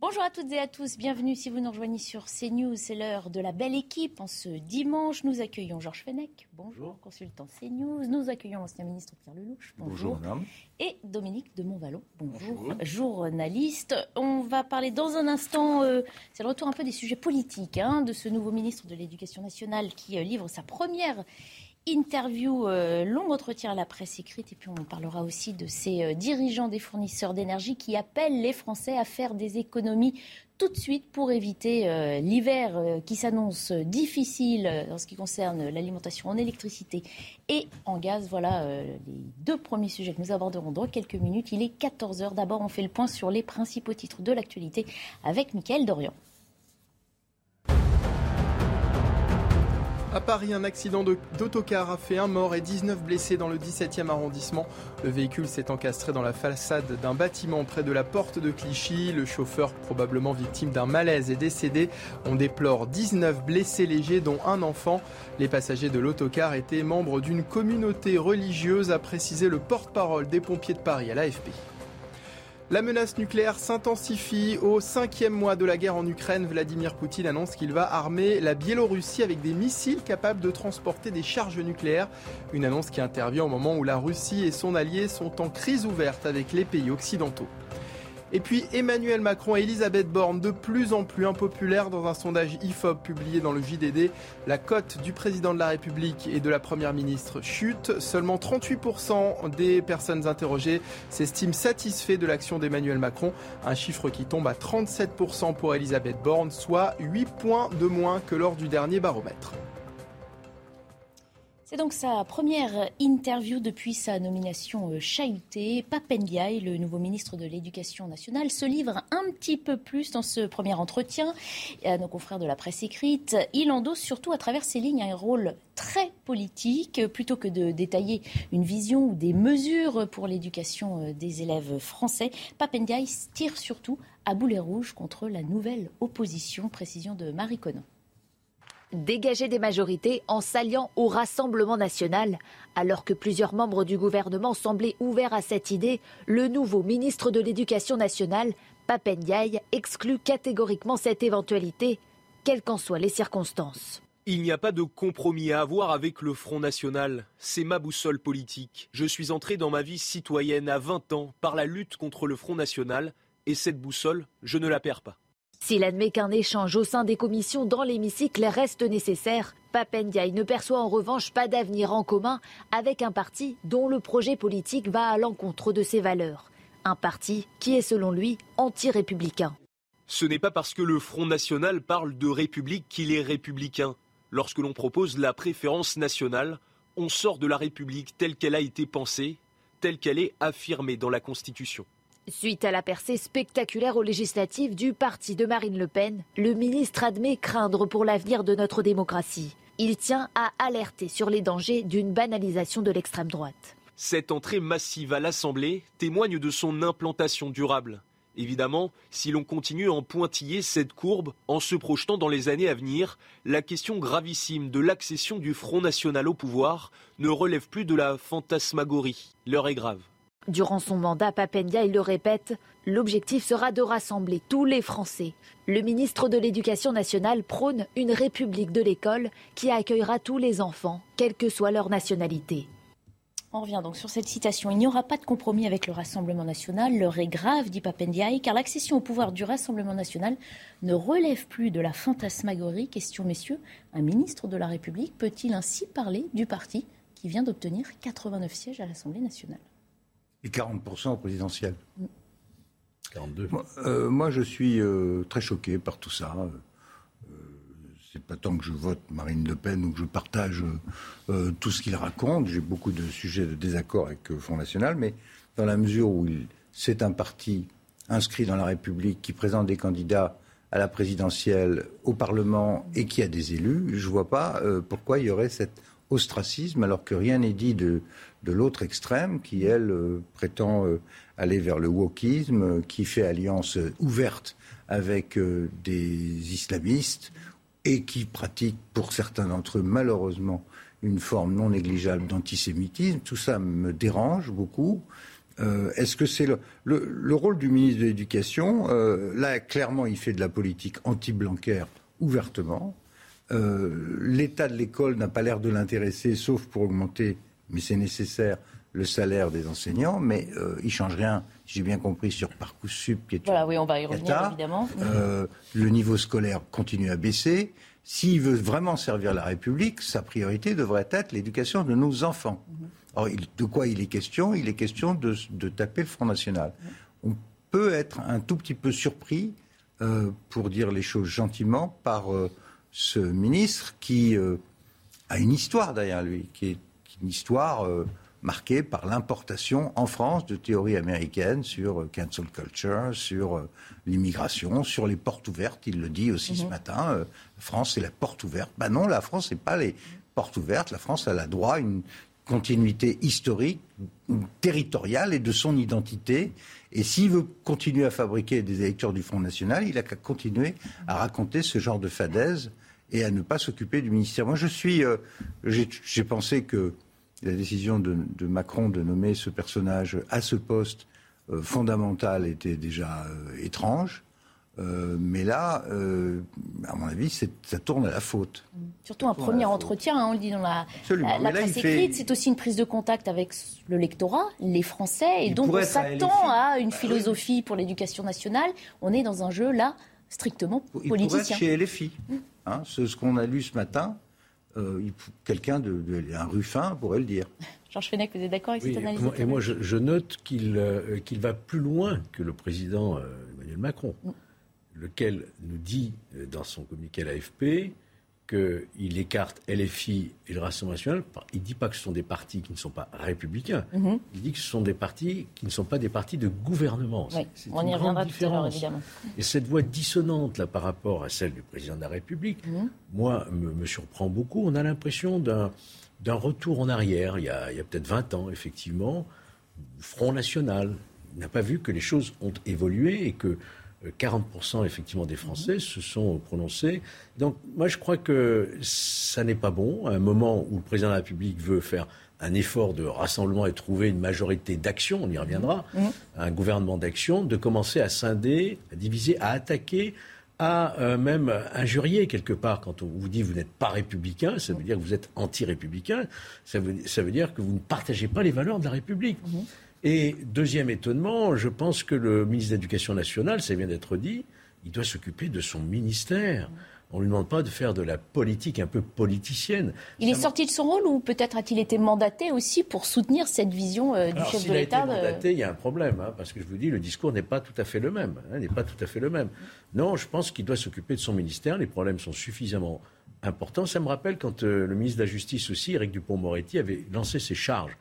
Bonjour à toutes et à tous, bienvenue si vous nous rejoignez sur CNews. C'est l'heure de la belle équipe. En ce dimanche, nous accueillons Georges Fenech. Bonjour, consultant CNews. Nous accueillons l'ancien ministre Pierre Lelouch. Bonjour. Bonjour Et Dominique de Montvalon. Bonjour, journaliste. On va parler dans un instant, euh, c'est le retour un peu des sujets politiques, hein, de ce nouveau ministre de l'Éducation nationale qui euh, livre sa première interview, euh, long entretien à la presse écrite, et puis on parlera aussi de ces euh, dirigeants des fournisseurs d'énergie qui appellent les Français à faire des économies tout de suite pour éviter euh, l'hiver qui s'annonce difficile en ce qui concerne l'alimentation en électricité et en gaz. Voilà les deux premiers sujets que nous aborderons dans quelques minutes. Il est 14h. D'abord, on fait le point sur les principaux titres de l'actualité avec Mickaël Dorian. À Paris, un accident d'autocar a fait un mort et 19 blessés dans le 17e arrondissement. Le véhicule s'est encastré dans la façade d'un bâtiment près de la porte de Clichy. Le chauffeur, probablement victime d'un malaise, est décédé. On déplore 19 blessés légers, dont un enfant. Les passagers de l'autocar étaient membres d'une communauté religieuse, a précisé le porte-parole des pompiers de Paris à l'AFP. La menace nucléaire s'intensifie. Au cinquième mois de la guerre en Ukraine, Vladimir Poutine annonce qu'il va armer la Biélorussie avec des missiles capables de transporter des charges nucléaires. Une annonce qui intervient au moment où la Russie et son allié sont en crise ouverte avec les pays occidentaux. Et puis Emmanuel Macron et Elisabeth Borne, de plus en plus impopulaires dans un sondage IFOP publié dans le JDD. La cote du président de la République et de la Première ministre chute. Seulement 38% des personnes interrogées s'estiment satisfaits de l'action d'Emmanuel Macron. Un chiffre qui tombe à 37% pour Elisabeth Borne, soit 8 points de moins que lors du dernier baromètre. C'est donc sa première interview depuis sa nomination euh, chahutée. Papendiaï, le nouveau ministre de l'Éducation nationale, se livre un petit peu plus dans ce premier entretien à nos confrères de la presse écrite. Il endosse surtout à travers ses lignes un rôle très politique. Plutôt que de détailler une vision ou des mesures pour l'éducation euh, des élèves français, Papendiaï tire surtout à boulet rouge contre la nouvelle opposition. Précision de Marie Conan dégager des majorités en s'alliant au Rassemblement national. Alors que plusieurs membres du gouvernement semblaient ouverts à cette idée, le nouveau ministre de l'Éducation nationale, Papendiaï, exclut catégoriquement cette éventualité, quelles qu'en soient les circonstances. Il n'y a pas de compromis à avoir avec le Front National. C'est ma boussole politique. Je suis entré dans ma vie citoyenne à 20 ans par la lutte contre le Front National et cette boussole, je ne la perds pas. S'il admet qu'un échange au sein des commissions dans l'hémicycle reste nécessaire, Papendiaï ne perçoit en revanche pas d'avenir en commun avec un parti dont le projet politique va à l'encontre de ses valeurs. Un parti qui est selon lui anti-républicain. Ce n'est pas parce que le Front National parle de République qu'il est républicain. Lorsque l'on propose la préférence nationale, on sort de la République telle qu'elle a été pensée, telle qu'elle est affirmée dans la Constitution. Suite à la percée spectaculaire aux législatives du parti de Marine Le Pen, le ministre admet craindre pour l'avenir de notre démocratie. Il tient à alerter sur les dangers d'une banalisation de l'extrême droite. Cette entrée massive à l'Assemblée témoigne de son implantation durable. Évidemment, si l'on continue à en pointiller cette courbe en se projetant dans les années à venir, la question gravissime de l'accession du Front National au pouvoir ne relève plus de la fantasmagorie. L'heure est grave. Durant son mandat, Papendia, le répète, l'objectif sera de rassembler tous les Français. Le ministre de l'Éducation nationale prône une république de l'école qui accueillera tous les enfants, quelle que soit leur nationalité. On revient donc sur cette citation. Il n'y aura pas de compromis avec le Rassemblement national. L'heure est grave, dit Papendiaï, car l'accession au pouvoir du Rassemblement national ne relève plus de la fantasmagorie. Question, messieurs, un ministre de la République peut-il ainsi parler du parti qui vient d'obtenir 89 sièges à l'Assemblée nationale? Et 40% au présidentiel. 42. Euh, moi, je suis euh, très choqué par tout ça. Euh, c'est pas tant que je vote Marine Le Pen ou que je partage tout ce qu'il raconte. J'ai beaucoup de sujets de désaccord avec le Front National, mais dans la mesure où c'est un parti inscrit dans la République qui présente des candidats à la présidentielle, au Parlement et qui a des élus, je ne vois pas pourquoi il y aurait cet ostracisme alors que rien n'est dit de, de l'autre extrême qui, elle, euh, prétend euh, aller vers le wokisme, qui fait alliance ouverte avec euh, des islamistes et qui pratique, pour certains d'entre eux, malheureusement, une forme non négligeable d'antisémitisme. Tout ça me dérange beaucoup. Euh, est-ce que c'est le, le, rôle du ministre de l'Éducation? Euh, Là, clairement, il fait de la politique anti-blancaire ouvertement. Euh, l'état de l'école n'a pas l'air de l'intéresser, sauf pour augmenter, mais c'est nécessaire, le salaire des enseignants. Mais il ne change rien, j'ai bien compris, sur Parcoursup, qui est Voilà, oui, on va y revenir, évidemment. le niveau scolaire continue à baisser. S'il veut vraiment servir la République, sa priorité devrait être l'éducation de nos enfants. Mhm de quoi il est question? Il est question de, taper le Front National. On peut être un tout petit peu surpris, euh, pour dire les choses gentiment, par euh, ce ministre qui euh, a une histoire derrière lui, qui est une histoire marquée par l'importation en France de théories américaines sur cancel culture, sur l'immigration, sur les portes ouvertes. Il le dit aussi ce mhm. matin. la France, c'est la porte ouverte. Ben non, la France, n'est pas les portes ouvertes. La France, elle a droit à une continuité historique, territoriale et de son identité. Et s'il veut continuer à fabriquer des électeurs du Front National, il a qu'à continuer à raconter ce genre de fadaise et à ne pas s'occuper du ministère. Moi, je suis. Euh, j'ai pensé que la décision de, Macron de nommer ce personnage à ce poste euh, fondamental était déjà euh, étrange. Euh, mais là, euh, à mon avis, ça tourne à la faute. Surtout un premier entretien, hein, on le dit dans la, presse écrite, c'est aussi une prise de contact avec le lectorat, les Français, et donc on s'attend à, une philosophie pour l'éducation nationale. On est dans un jeu là strictement politicien. Il pourrait être chez LFI. Hein, ce, qu'on a lu ce matin, euh, quelqu'un de, un Ruffin pourrait le dire. Georges Fenech, vous êtes d'accord avec cette analyse Et moi, je, note qu'il va plus loin que le président Emmanuel Macron. Mm lequel nous dit euh, dans son communiqué à l'AFP qu'il écarte LFI et le Rassemblement national. Il ne dit pas que ce sont des partis qui ne sont pas républicains. Mhm. Il dit que ce sont des partis qui ne sont pas des partis de gouvernement. on y reviendra tout à l'heure, évidemment. Et cette voix dissonante là, par rapport à celle du président de la République, mhm. moi, me, surprend beaucoup. On a l'impression d'un, retour en arrière, il y a, a peut-être 20 ans, effectivement, Front National. n'a pas vu que les choses ont évolué et que 40% effectivement des Français se sont prononcés. Donc moi je crois que ça n'est pas bon à un moment où le président de la République veut faire un effort de rassemblement et trouver une majorité d'action, on y reviendra, mmh. Mmh. un gouvernement d'action, de commencer à scinder, à diviser, à attaquer, à euh, même injurier quelque part. Quand on vous dit que vous n'êtes pas républicain, ça veut dire que vous êtes anti-républicain, ça veut, ça veut dire que vous ne partagez pas les valeurs de la République. Mmh. Et deuxième étonnement, je pense que le ministre de l'Éducation nationale, ça vient d'être dit, il doit s'occuper de son ministère. On ne lui demande pas de faire de la politique un peu politicienne. Il est sorti de son rôle ou peut-être a-t-il été mandaté aussi pour soutenir cette vision euh, du chef de l'État il a été mandaté, il y a un problème, hein, parce que je vous dis, le discours n'est pas tout à fait le même. Hein, n'est pas tout à fait le même. Non, je pense qu'il doit s'occuper de son ministère. Les problèmes sont suffisamment importants. Ça me rappelle quand euh, le ministre de la Justice aussi, Éric Dupont-Moretti, avait lancé ses charges.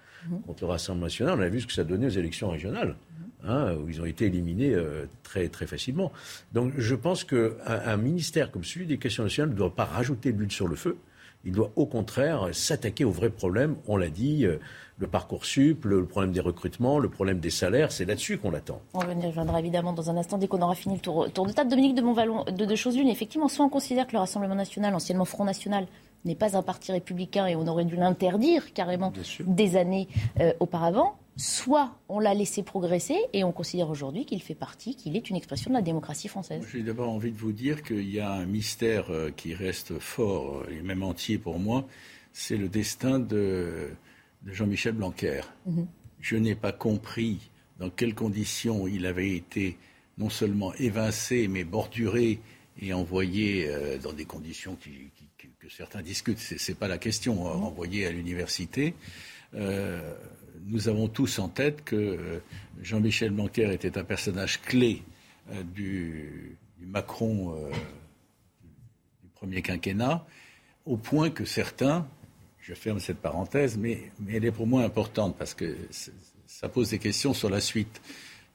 Contre le Rassemblement national. On a vu ce que ça donnait aux élections régionales, hein, où ils ont été éliminés euh, très, très facilement. Donc je pense qu'un un ministère comme celui des questions nationales ne doit pas rajouter de l'huile sur le feu. Il doit au contraire s'attaquer aux vrais problèmes. On l'a dit, euh, le parcours sup, le, problème des recrutements, le problème des salaires, c'est là-dessus qu'on l'attend. On reviendra évidemment dans un instant dès qu'on aura fini le tour, tour de table. Dominique de Montvalon, de deux choses l'une. Effectivement, soit on considère que le Rassemblement national, anciennement Front National, n'est pas un parti républicain et on aurait dû l'interdire carrément des années euh, auparavant, soit on l'a laissé progresser et on considère aujourd'hui qu'il fait partie, qu'il est une expression de la démocratie française. J'ai d'abord envie de vous dire qu'il y a un mystère euh, qui reste fort et même entier pour moi, c'est le destin de, Jean-Michel Blanquer. Mhm. Je n'ai pas compris dans quelles conditions il avait été non seulement évincé, mais borduré et envoyé euh, dans des conditions qui, certains discutent, ce n'est pas la question, euh, envoyé à l'université. Euh, nous avons tous en tête que euh, Jean-Michel Blanquer était un personnage clé du, Macron du premier quinquennat, au point que certains, je ferme cette parenthèse, mais, mais elle est pour moi importante parce que ça pose des questions sur la suite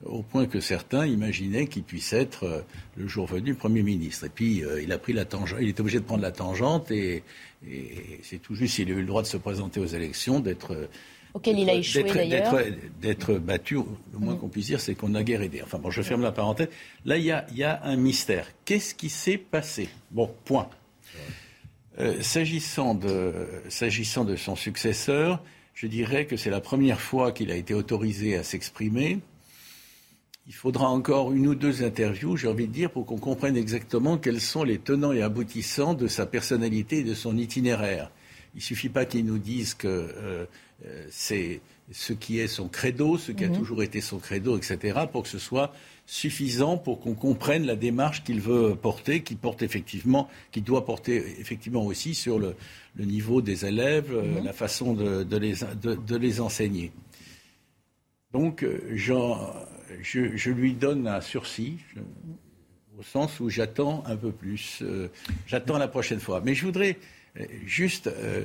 au point que certains imaginaient qu'il puisse être euh, le jour venu Premier ministre. Et puis euh, il a pris la tangente, il était obligé de prendre la tangente et, c'est tout juste, il a eu le droit de se présenter aux élections, d'être euh, auquel il a échoué d'ailleurs. D'être battu, le moins qu'on puisse dire, c'est qu'on a guère aidé. Enfin bon, je ferme la parenthèse. Là, il y a, y a, un mystère. Qu'est-ce qui s'est passé? Bon, point. s'agissant, de, s'agissant de son successeur, je dirais que c'est la première fois qu'il a été autorisé à s'exprimer. Il faudra encore une ou deux interviews, j'ai envie de dire, pour qu'on comprenne exactement quels sont les tenants et aboutissants de sa personnalité et de son itinéraire. Il ne suffit pas qu'il nous dise que euh, euh, c'est ce qui est son credo, ce qui a mhm. toujours été son credo, etc., pour que ce soit suffisant pour qu'on comprenne la démarche qu'il veut porter, qui porte effectivement, qui doit porter effectivement aussi sur le, niveau des élèves, euh, mhm. la façon de, les, de, les, enseigner. Donc, je, lui donne un sursis, au sens où j'attends un peu plus. j'attends la prochaine fois. Mais je voudrais euh, juste, euh,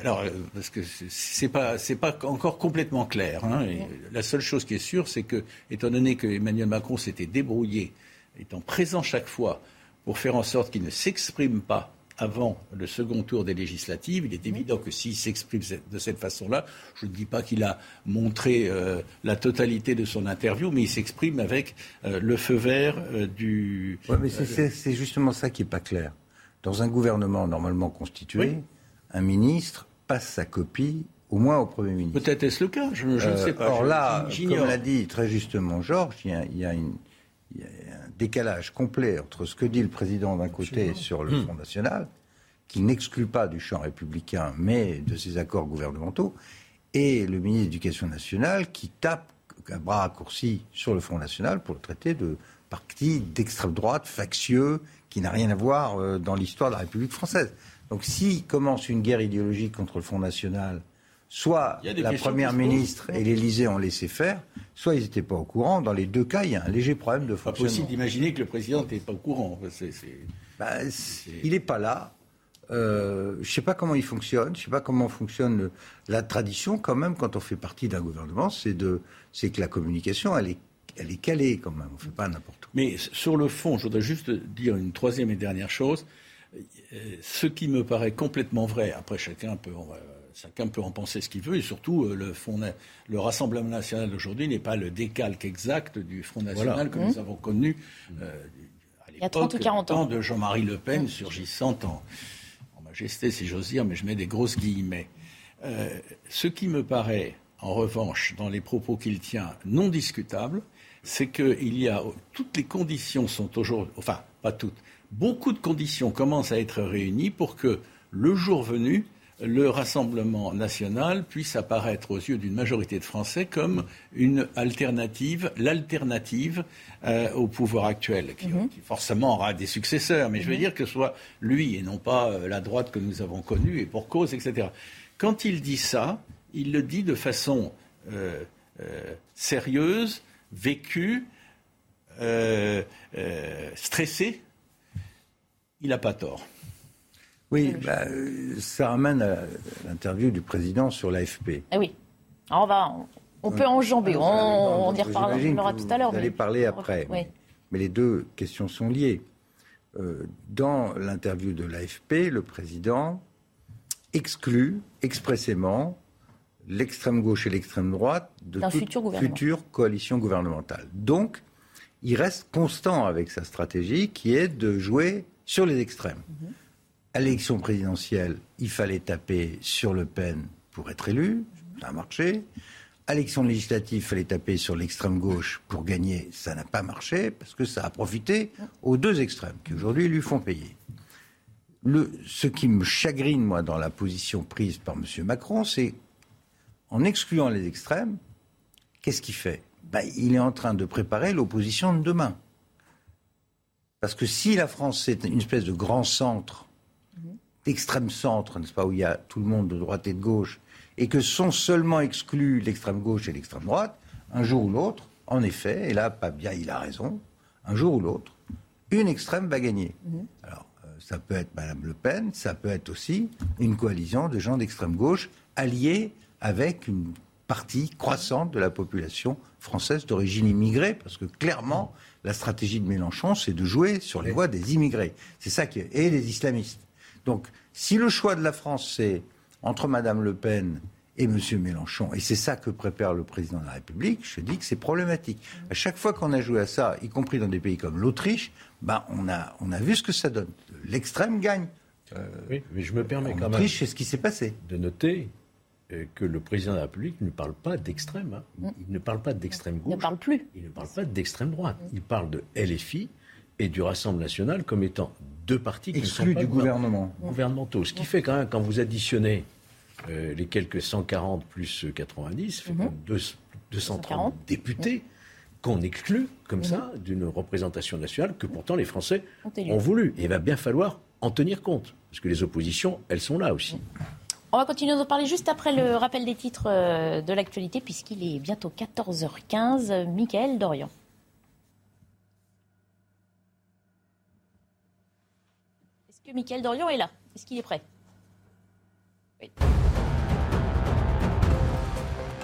alors, euh, parce que c'est pas, c'est pas encore complètement clair. Hein, la seule chose qui est sûre, c'est que, étant donné que Emmanuel Macron s'était débrouillé, étant présent chaque fois, pour faire en sorte qu'il ne s'exprime pas avant le second tour des législatives. Il est évident que s'il s'exprime de cette façon-là, je ne dis pas qu'il a montré la totalité de son interview, mais il s'exprime avec le feu vert du. Oui, mais c'est justement ça qui n'est pas clair. Dans un gouvernement normalement constitué, un ministre passe sa copie au moins au Premier ministre. Peut-être est-ce le cas, je, ne euh, sais pas. Or là, comme l'a dit très justement Georges, il y, a, un décalage complet entre ce que dit le président d'un côté sur le Front National, qui n'exclut pas du champ républicain, mais de ses accords gouvernementaux, et le ministre de l'Éducation nationale qui tape à bras raccourcis sur le Front National pour le traiter de parti d'extrême droite, factieux, qui n'a rien à voir euh, dans l'histoire de la République française. Donc s'il commence une guerre idéologique contre le Front National, soit la Première ministre et l'Élysée ont laissé faire, soit ils n'étaient pas au courant. Dans les deux cas, il y a un léger problème de fonctionnement. Pas possible d'imaginer que le président n'était pas au courant. Bah, il n'est pas là. Euh, je ne sais pas comment il fonctionne, je ne sais pas comment fonctionne la tradition quand même quand on fait partie d'un gouvernement, c'est que la communication elle est elle est calée quand même, on ne fait pas n'importe où. Mais sur le fond, je voudrais juste dire une troisième et dernière chose. Ce qui me paraît complètement vrai, après chacun peut, chacun peut en penser ce qu'il veut, et surtout euh, le, le Rassemblement national d'aujourd'hui n'est pas le décalque exact du Front national que nous mmh. avons connu euh, à l'époque ans de Jean-Marie Le Pen mmh. surgissant en, en, majesté, si j'ose dire, mais je mets des grosses guillemets. Euh, ce qui me paraît, en revanche, dans les propos qu'il tient, non discutable, c'est qu'il y a toutes les conditions sont aujourd'hui, enfin pas toutes, beaucoup de conditions commencent à être réunies pour que le jour venu, le Rassemblement national puisse apparaître aux yeux d'une majorité de Français comme une alternative, l'alternative euh, au pouvoir actuel, mhm. qui, forcément aura des successeurs, mais je veux mhm. dire que ce soit lui et non pas euh, la droite que nous avons connue et pour cause, etc. Quand il dit ça, il le dit de façon euh, sérieuse, vécu, euh, euh, stressé, il n'a pas tort. Oui, bah, ça ramène à l'interview du président sur l'AFP. Eh oui, on va, on peut enjamber, on, on, y reparlera tout à l'heure. Vous allez parler après, mais, les deux questions sont liées. Euh, dans l'interview de l'AFP, le président exclut expressément l'extrême gauche et l'extrême droite de toute future coalition gouvernementale. Donc, il reste constant avec sa stratégie qui est de jouer sur les extrêmes. Mhm. À l'élection présidentielle, il fallait taper sur Le Pen pour être élu, ça a marché. À l'élection législative, il fallait taper sur l'extrême gauche pour gagner, ça n'a pas marché parce que ça a profité aux deux extrêmes qui aujourd'hui lui font payer. Ce qui me chagrine, moi, dans la position prise par M. Macron, c'est en excluant les extrêmes, qu'est-ce qu'il fait? Ben, Il est en train de préparer l'opposition de demain. Parce que si la France c'est une espèce de grand centre, d'extrême centre, n'est-ce pas, où il y a tout le monde de droite et de gauche, et que sont seulement exclus l'extrême gauche et l'extrême droite, un jour ou l'autre, en effet, et là, pas bien, il a raison, un jour ou l'autre, une extrême va gagner. Mhm. Alors, euh, ça peut être Mme Le Pen, ça peut être aussi une coalition de gens d'extrême gauche alliés avec une partie croissante de la population française d'origine immigrée, parce que clairement, la stratégie de Mélenchon, c'est de jouer sur les voies des immigrés. C'est ça qui est... et les islamistes. Donc, si le choix de la France, c'est entre Mme Le Pen et M. Mélenchon, et c'est ça que prépare le président de la République, je dis que c'est problématique. À chaque fois qu'on a joué à ça, y compris dans des pays comme l'Autriche, ben on, a, on a vu ce que ça donne. L'extrême gagne. oui, mais je me permets quand même. L'Autriche, c'est ce qui s'est passé. De noter euh, que le président de la République ne parle pas d'extrême. Hein. Mm. Il ne parle pas d'extrême gauche. Il ne parle plus. Il ne parle pas d'extrême droite. Il parle de LFI et du Rassemblement national comme étant deux partis qui Exclus sont du gouvernement. gouvernementaux. Ce qui fait quand même, quand vous additionnez euh, les quelques 140 plus 90, fait 230 mm-hmm. députés qu'on exclut comme ça d'une représentation nationale que pourtant les Français ont voulu. Et il va bien falloir en tenir compte, parce que les oppositions, elles sont là aussi. On va continuer d'en parler juste après le rappel des titres euh, de l'actualité, puisqu'il est bientôt 14h15. Michael Dorian. Que Michael Dorian est là Est-ce qu'il est prêt?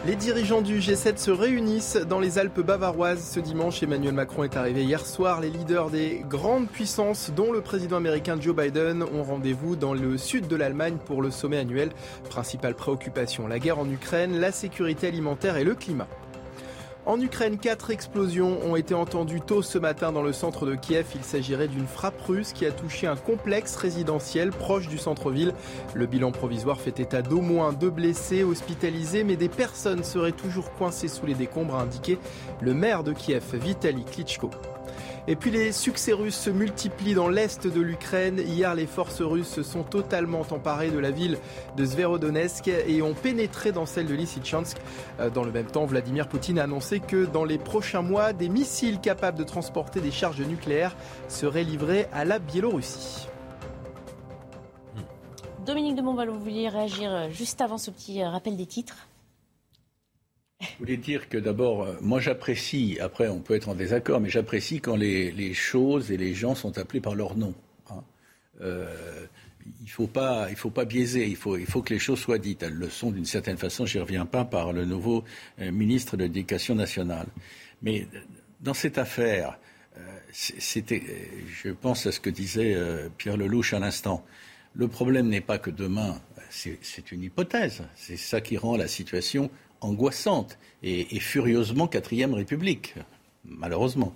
Les dirigeants du G7 se réunissent dans les Alpes bavaroises ce dimanche. Emmanuel Macron est arrivé hier soir. Les leaders des grandes puissances, dont le président américain Joe Biden, ont rendez-vous dans le sud de l'Allemagne pour le sommet annuel. Principale préoccupation, la guerre en Ukraine, la sécurité alimentaire et le climat. En Ukraine, quatre explosions ont été entendues tôt ce matin dans le centre de Kiev. Il s'agirait d'une frappe russe qui a touché un complexe résidentiel proche du centre-ville. Le bilan provisoire fait état d'au moins deux blessés hospitalisés, mais des personnes seraient toujours coincées sous les décombres, a indiqué le maire de Kiev, Vitaly Klitschko. Et puis les succès russes se multiplient dans l'est de l'Ukraine. Hier, les forces russes se sont totalement emparées de la ville de Sverodonetsk et ont pénétré dans celle de Lysychansk. Euh, dans le même temps, Vladimir Poutine a annoncé que dans les prochains mois, des missiles capables de transporter des charges nucléaires seraient livrés à la Biélorussie. Dominique de Montvalon, vous vouliez réagir juste avant ce petit rappel des titres je voulais dire que d'abord, euh, moi j'apprécie, après on peut être en désaccord, mais j'apprécie quand les, choses et les gens sont appelés par leur nom. Hein. Euh, il ne faut, pas, faut pas biaiser, il faut, il faut que les choses soient dites. Elles le sont d'une certaine façon, j'y reviens pas, par le nouveau euh, ministre de l'Éducation nationale. Mais dans cette affaire, c'était, je pense à ce que disait Pierre Lelouch à l'instant. Le problème n'est pas que demain, c'est une hypothèse, c'est ça qui rend la situation angoissante et, furieusement quatrième République, malheureusement.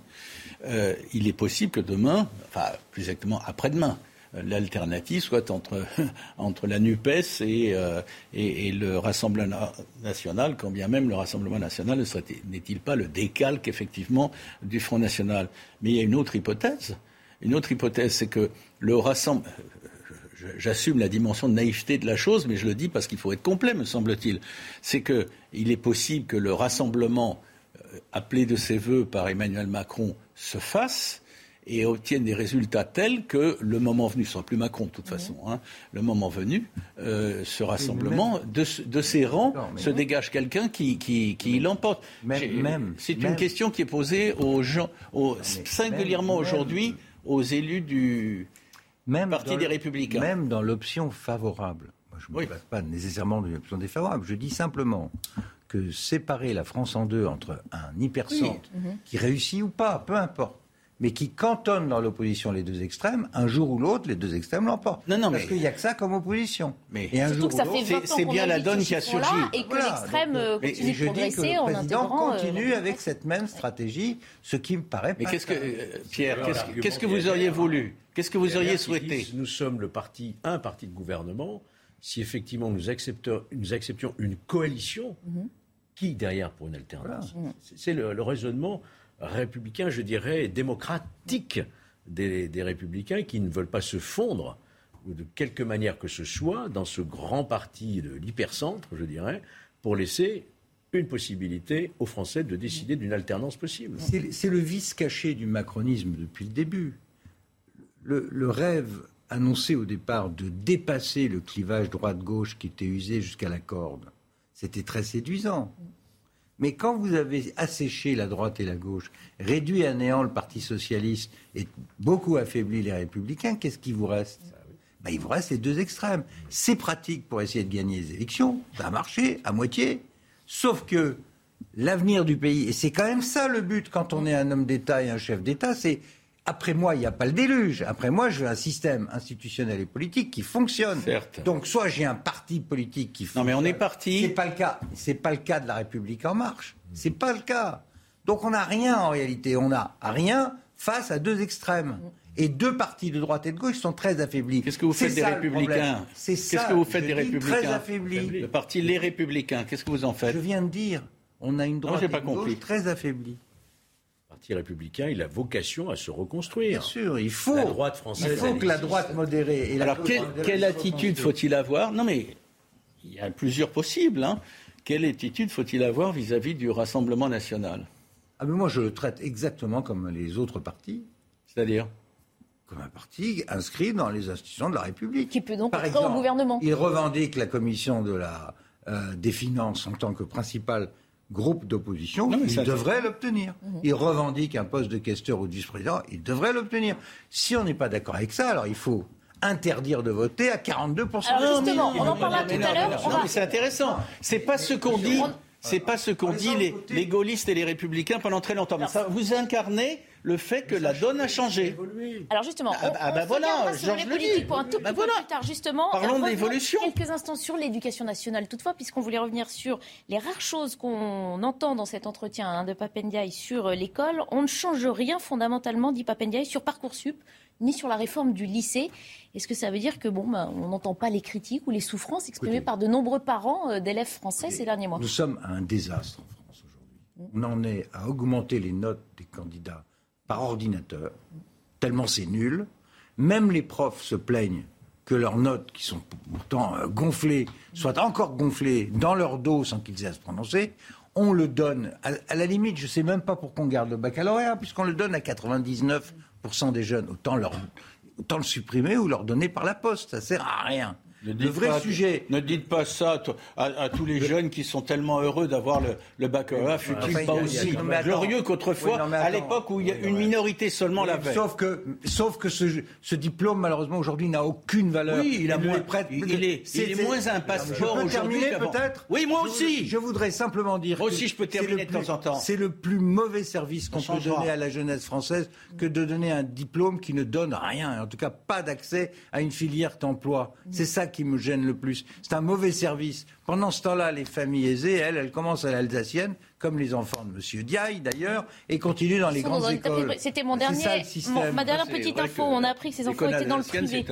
Euh, il est possible que demain, enfin plus exactement après-demain, l'alternative soit entre, entre la NUPES et, euh, et, le Rassemblement national, quand bien même le Rassemblement national n'est-il pas le décalque effectivement du Front national. Mais il y a une autre hypothèse. Une autre hypothèse, c'est que le Rassemblement j'assume la dimension de naïveté de la chose, mais je le dis parce qu'il faut être complet, me semble-t-il. C'est qu'il est possible que le rassemblement euh, appelé de ses voeux par Emmanuel Macron se fasse et obtienne des résultats tels que le moment venu, ce sera plus Macron de toute façon, hein, le moment venu, euh, ce rassemblement, de, ses rangs, se dégage quelqu'un qui, qui, l'emporte. C'est une question qui est posée aux gens, singulièrement aujourd'hui, aux élus du, Parti des Républicains. Même dans l'option favorable. Je ne me pas nécessairement d'une option défavorable. Je dis simplement que séparer la France en deux entre un hypercentre mhm. qui réussit ou pas, peu importe, mais qui cantonne dans l'opposition les deux extrêmes, un jour ou l'autre, les deux extrêmes l'emportent. Non, non, Parce qu'il n'y a que ça comme opposition. Mais et un jour c'est bien la donne qui a surgi. Et que l'extrême continue de progresser en intégrant... Euh, continue avec cette même stratégie, ce qui me paraît. Mais qu'est-ce que euh, Pierre, qu'est-ce que vous auriez voulu? Qu'est-ce que vous auriez souhaité? Nous sommes le parti, un parti de gouvernement. Si effectivement nous acceptions, nous acceptions une coalition, mhm. qui derrière pour une alternance C'est le raisonnement républicain, je dirais, démocratique des, républicains qui ne veulent pas se fondre de quelque manière que ce soit dans ce grand parti de l'hypercentre, je dirais, pour laisser une possibilité aux Français de décider d'une alternance possible. C'est le vice caché du macronisme depuis le début. le rêve annoncé au départ de dépasser le clivage droite-gauche qui était usé jusqu'à la corde, c'était très séduisant. Mais quand vous avez asséché la droite et la gauche, réduit à néant le Parti socialiste et beaucoup affaibli les républicains, qu'est-ce qui vous reste? Ben, Il vous reste les deux extrêmes. C'est pratique pour essayer de gagner les élections, ça a marché à moitié. Sauf que l'avenir du pays, et c'est quand même ça le but quand on est un homme d'État et un chef d'État, c'est après moi, il n'y a pas le déluge. Après moi, je veux un système institutionnel et politique qui fonctionne. Donc, soit j'ai un parti politique qui fonctionne. Non, mais on est parti. C'est pas le cas. C'est pas le cas de la République en marche. C'est pas le cas. Donc, on n'a rien en réalité. On n'a rien face à deux extrêmes. Et deux partis de droite et de gauche sont très affaiblis. Qu'est-ce que vous faites des Républicains Qu'est-ce que vous faites des Républicains Très affaiblis. Le parti Les Républicains, qu'est-ce que vous en faites Je viens de dire, on a une droite et une gauche très affaiblie. Parti républicain, il a vocation à se reconstruire. Bien sûr, il faut. La droite française. Il faut que la droite modérée. Et Alors, quelle, attitude faut-il avoir? Non, mais il y a plusieurs possibles. Hein. Quelle attitude faut-il avoir vis-à-vis du Rassemblement national? Ah mais Moi, je le traite exactement comme les autres partis. C'est-à-dire? Comme un parti inscrit dans les institutions de la République. Qui peut donc Par exemple, au gouvernement. Il revendique la commission de la, euh, des finances en tant que principal groupe d'opposition, il devrait l'obtenir. Mhm. Il revendique un poste de questeur ou de vice-président, il devrait l'obtenir. Si on n'est pas d'accord avec ça, alors il faut interdire de voter à 42%. Alors justement, on en parlera tout à l'heure. Non, mais c'est intéressant. C'est pas ce qu'on dit. C'est pas ce qu'ont dit les, les, gaullistes et les républicains pendant très longtemps. Mais ça, vous incarnez le fait que la donne a changé. Alors justement, on, ah bah voilà, sur les politiques pour un tout bah peu plus tard. Justement, parlons d'évolution. Quelques instants sur l'éducation nationale. Toutefois, puisqu'on voulait revenir sur les rares choses qu'on entend dans cet entretien hein, de Papendiaï sur euh, l'école, on ne change rien fondamentalement, dit Papendiaï, sur parcoursup ni sur la réforme du lycée. Est-ce que ça veut dire que bon, bah, on n'entend pas les critiques ou les souffrances exprimées par de nombreux parents euh, d'élèves français ces derniers mois? Nous sommes à un désastre en France aujourd'hui. On en est à augmenter les notes des candidats par ordinateur, tellement c'est nul. Même les profs se plaignent que leurs notes, qui sont pourtant euh, gonflées, soient encore gonflées dans leur dos sans qu'ils aient à se prononcer. On le donne, à, la limite, je ne sais même pas pourquoi on garde le baccalauréat, puisqu'on le donne à 99% des jeunes. Autant, le supprimer ou leur donner par la poste, ça sert à rien. Le vrai sujet. Ne dites pas ça à, tous les jeunes qui sont tellement heureux d'avoir le, le baccalauréat, fut-il pas aussi glorieux qu'autrefois, à l'époque où il y a une minorité seulement l'avait. Sauf que, sauf que ce, diplôme, malheureusement, aujourd'hui, n'a aucune valeur. Oui, il, a moins, il, est, il est moins un passeport aujourd'hui peut-être Oui, moi aussi. Je, voudrais simplement dire. Aussi, je peux terminer de temps en temps. C'est le plus mauvais service qu'on peut donner à la jeunesse française que de donner un diplôme qui ne donne rien, en tout cas pas d'accès à une filière d'emploi. C'est ça qui me gêne le plus. C'est un mauvais service. Pendant ce temps-là, les familles aisées, elles, elles commencent à l'alsacienne, comme les enfants de M. Diaye d'ailleurs, et continuent dans les grandes écoles. C'était mon dernier, ma dernière petite info. On a appris que ces enfants étaient dans le privé.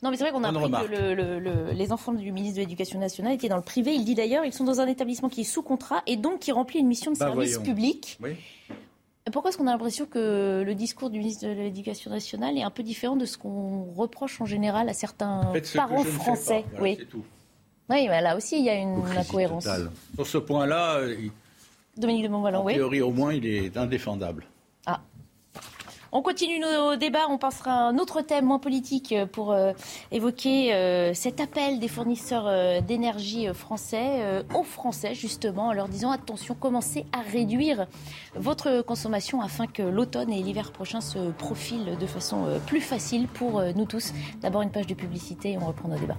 Non, mais c'est vrai qu'on a appris que les enfants du ministre de l'Éducation nationale étaient dans le privé. Il dit d'ailleurs, ils sont dans un établissement qui est sous contrat et donc qui remplit une mission de bah, service public. Oui. Pourquoi est-ce qu'on a l'impression que le discours du ministre de l'Éducation nationale est un peu différent de ce qu'on reproche en général à certains parents français? Oui. Oui, mais là aussi, il y a une incohérence. Sur ce point-là, Dominique de Montvalon, en théorie au moins, il est indéfendable. On continue nos débats, on passera à un autre thème moins politique pour euh, évoquer euh, cet appel des fournisseurs euh, d'énergie français aux Français justement en leur disant attention, commencez à réduire votre consommation afin que l'automne et l'hiver prochain se profilent de façon plus facile pour nous tous. D'abord une page de publicité et on reprend nos débats.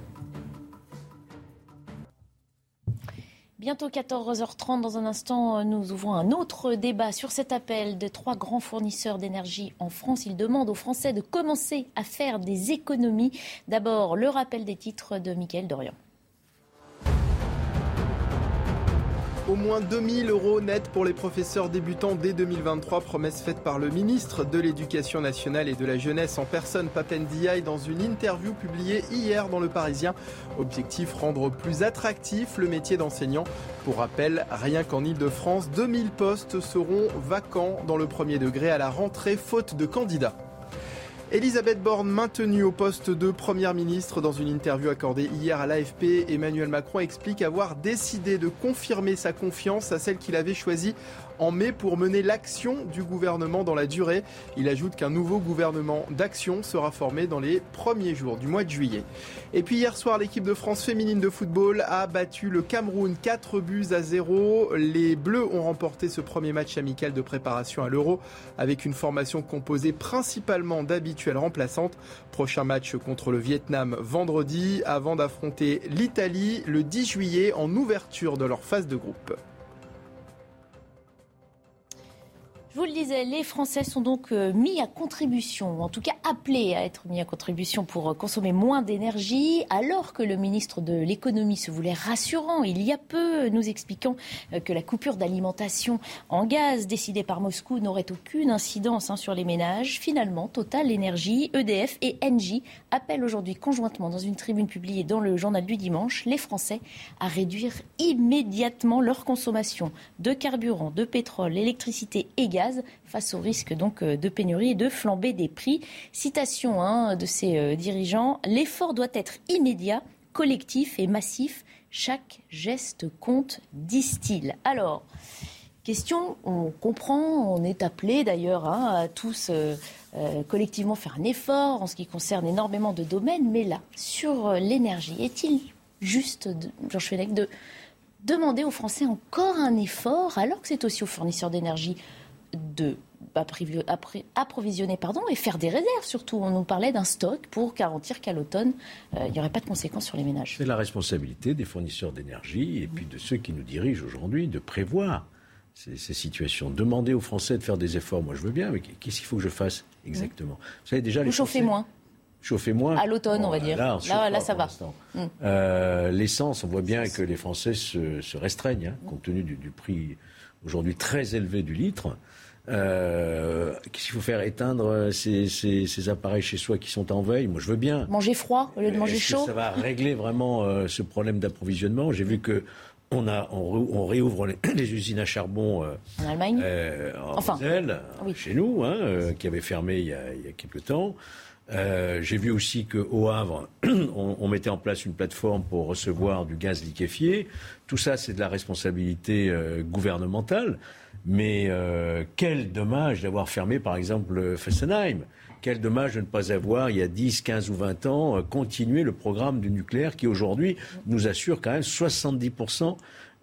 Bientôt 14h30, dans un instant, nous ouvrons un autre débat sur cet appel de trois grands fournisseurs d'énergie en France. Ils demandent aux Français de commencer à faire des économies. D'abord, le rappel des titres de Mickaël Dorian. Au moins 2000 euros net pour les professeurs débutants dès 2023, promesse faite par le ministre de l'Éducation nationale et de la jeunesse en personne, Papendiaï, dans une interview publiée hier dans Le Parisien. Objectif rendre plus attractif le métier d'enseignant. Pour rappel, rien qu'en Ile-de-France, 2000 postes seront vacants dans le premier degré à la rentrée, faute de candidats. Elisabeth Borne maintenue au poste de Première ministre dans une interview accordée hier à l'AFP. Emmanuel Macron explique avoir décidé de confirmer sa confiance à celle qu'il avait choisie en mai pour mener l'action du gouvernement dans la durée. Il ajoute qu'un nouveau gouvernement d'action sera formé dans les premiers jours du mois de juillet. Et puis hier soir, l'équipe de France féminine de football a battu le Cameroun 4 buts à 0. Les Bleus ont remporté ce premier match amical de préparation à l'Euro avec une formation composée principalement d'habituelles remplaçantes. Prochain match contre le Vietnam vendredi avant d'affronter l'Italie le 10 juillet en ouverture de leur phase de groupe. Vous le disais, les Français sont donc euh, mis à contribution, en tout cas appelés à être mis à contribution pour euh, consommer moins d'énergie, alors que le ministre de l'économie se voulait rassurant il y a peu, nous expliquant euh, que la coupure d'alimentation en gaz décidée par Moscou n'aurait aucune incidence hein, sur les ménages. Finalement, Total Énergie, EDF et Engie appellent aujourd'hui conjointement dans une tribune publiée dans le journal du dimanche les Français à réduire immédiatement leur consommation de carburant, de pétrole, d'électricité et gaz face au risque donc euh, de pénurie et de flambée des prix. Citation hein, de ces euh, dirigeants l'effort doit être immédiat, collectif et massif. Chaque geste compte, disent-ils. Alors. Question, on comprend, on est appelé d'ailleurs hein, à tous euh, collectivement faire un effort en ce qui concerne énormément de domaines, mais là, sur l'énergie, est-il juste, Georges Fenech, de demander aux Français encore un effort alors que c'est aussi aux fournisseurs d'énergie de approvisionner pardon, et faire des réserves surtout. On nous parlait d'un stock pour garantir qu'à l'automne, euh, il n'y aurait pas de conséquences sur les ménages. C'est la responsabilité des fournisseurs d'énergie et puis de ceux qui nous dirigent aujourd'hui de prévoir ces, situations. Demander aux Français de faire des efforts, moi je veux bien, mais qu'est-ce qu'il faut que je fasse exactement? Vous savez déjà les Vous moins chauffer moins. À l'automne, on va dire. Là, là, ça va. Mm. Euh, l'essence, on voit bien que les Français se, restreignent, hein, compte tenu du prix aujourd'hui très élevé du litre. Euh, qu'est-ce qu'il faut faire? Éteindre ces, appareils chez soi qui sont en veille? Moi, je veux bien. Manger froid au lieu de manger chaud? Ça va régler vraiment euh, ce problème d'approvisionnement? J'ai vu que on, a, on, réouvre les, usines à charbon euh, en Allemagne, en enfin, chez nous, hein, qui avait fermé il y a, il y a quelques temps. J'ai vu aussi qu'au Havre, on, on, mettait en place une plateforme pour recevoir du gaz liquéfié. Tout ça, c'est de la responsabilité gouvernementale. Mais euh, quel dommage d'avoir fermé, par exemple, Fessenheim. Quel dommage de ne pas avoir, il y a 10, 15 ou 20 ans, euh, continué le programme du nucléaire qui aujourd'hui nous assure quand même 70%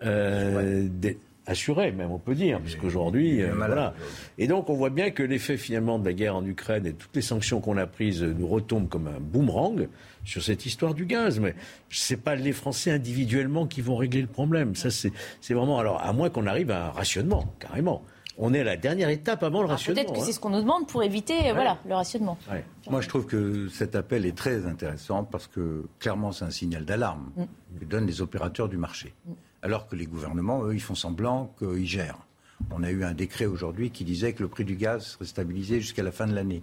euh, des, assuré, même on peut dire, puisqu'aujourd'hui, euh, voilà. Et donc on voit bien que l'effet finalement de la guerre en Ukraine et toutes les sanctions qu'on a prises nous retombent comme un boomerang sur cette histoire du gaz. Mais c'est pas les Français individuellement qui vont régler le problème. Ça c'est vraiment alors à moins qu'on arrive à un rationnement carrément. On est à la dernière étape avant le rationnement. Peut-être que c'est hein. ce qu'on nous demande pour éviter voilà, le rationnement. Moi, je trouve que cet appel est très intéressant parce que clairement, c'est un signal d'alarme mm. que donnent les opérateurs du marché. Mm alors que les gouvernements, eux, ils font semblant qu'ils gèrent. On a eu un décret aujourd'hui qui disait que le prix du gaz serait stabilisé jusqu'à la fin de l'année.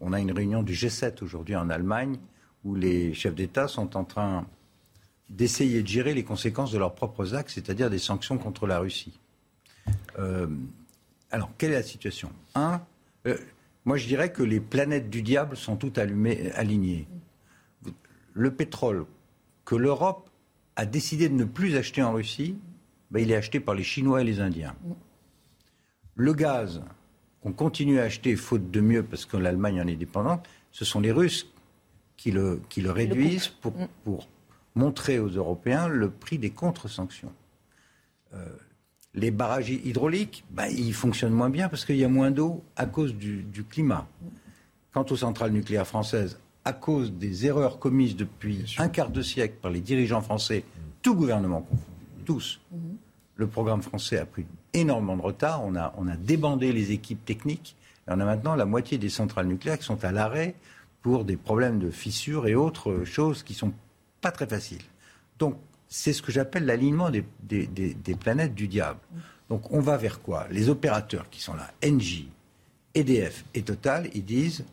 On a une réunion du G7 aujourd'hui en Allemagne où les chefs d'État sont en train d'essayer de gérer les conséquences de leurs propres actes, c'est-à-dire des sanctions contre la Russie. Euh, alors, quelle est la situation? Un, euh, moi je dirais que les planètes du diable sont toutes allumées, alignées. Le pétrole que l'Europe a décidé de ne plus acheter en Russie, ben, il est acheté par les Chinois et les Indiens. Le gaz qu'on continue à acheter, faute de mieux, parce que l'Allemagne en est dépendante, ce sont les Russes qui le, qui le réduisent pour, mm. pour, montrer aux Européens le prix des contre-sanctions. Euh, les barrages hydrauliques, ben, ils fonctionnent moins bien parce qu'il y a moins d'eau à cause du, du, climat. Quant aux centrales nucléaires françaises, à cause des erreurs commises depuis un quart de siècle par les dirigeants français, tout gouvernement confondu, tous, mhm. le programme français a pris énormément de retard. On a, on a débandé les équipes techniques. Et on a maintenant la moitié des centrales nucléaires qui sont à l'arrêt pour des problèmes de fissures et autres choses qui ne sont pas très faciles. Donc, c'est ce que j'appelle l'alignement des, des, des, planètes du diable. Donc, on va vers quoi? Les opérateurs qui sont là, Engie, EDF et Total, ils disent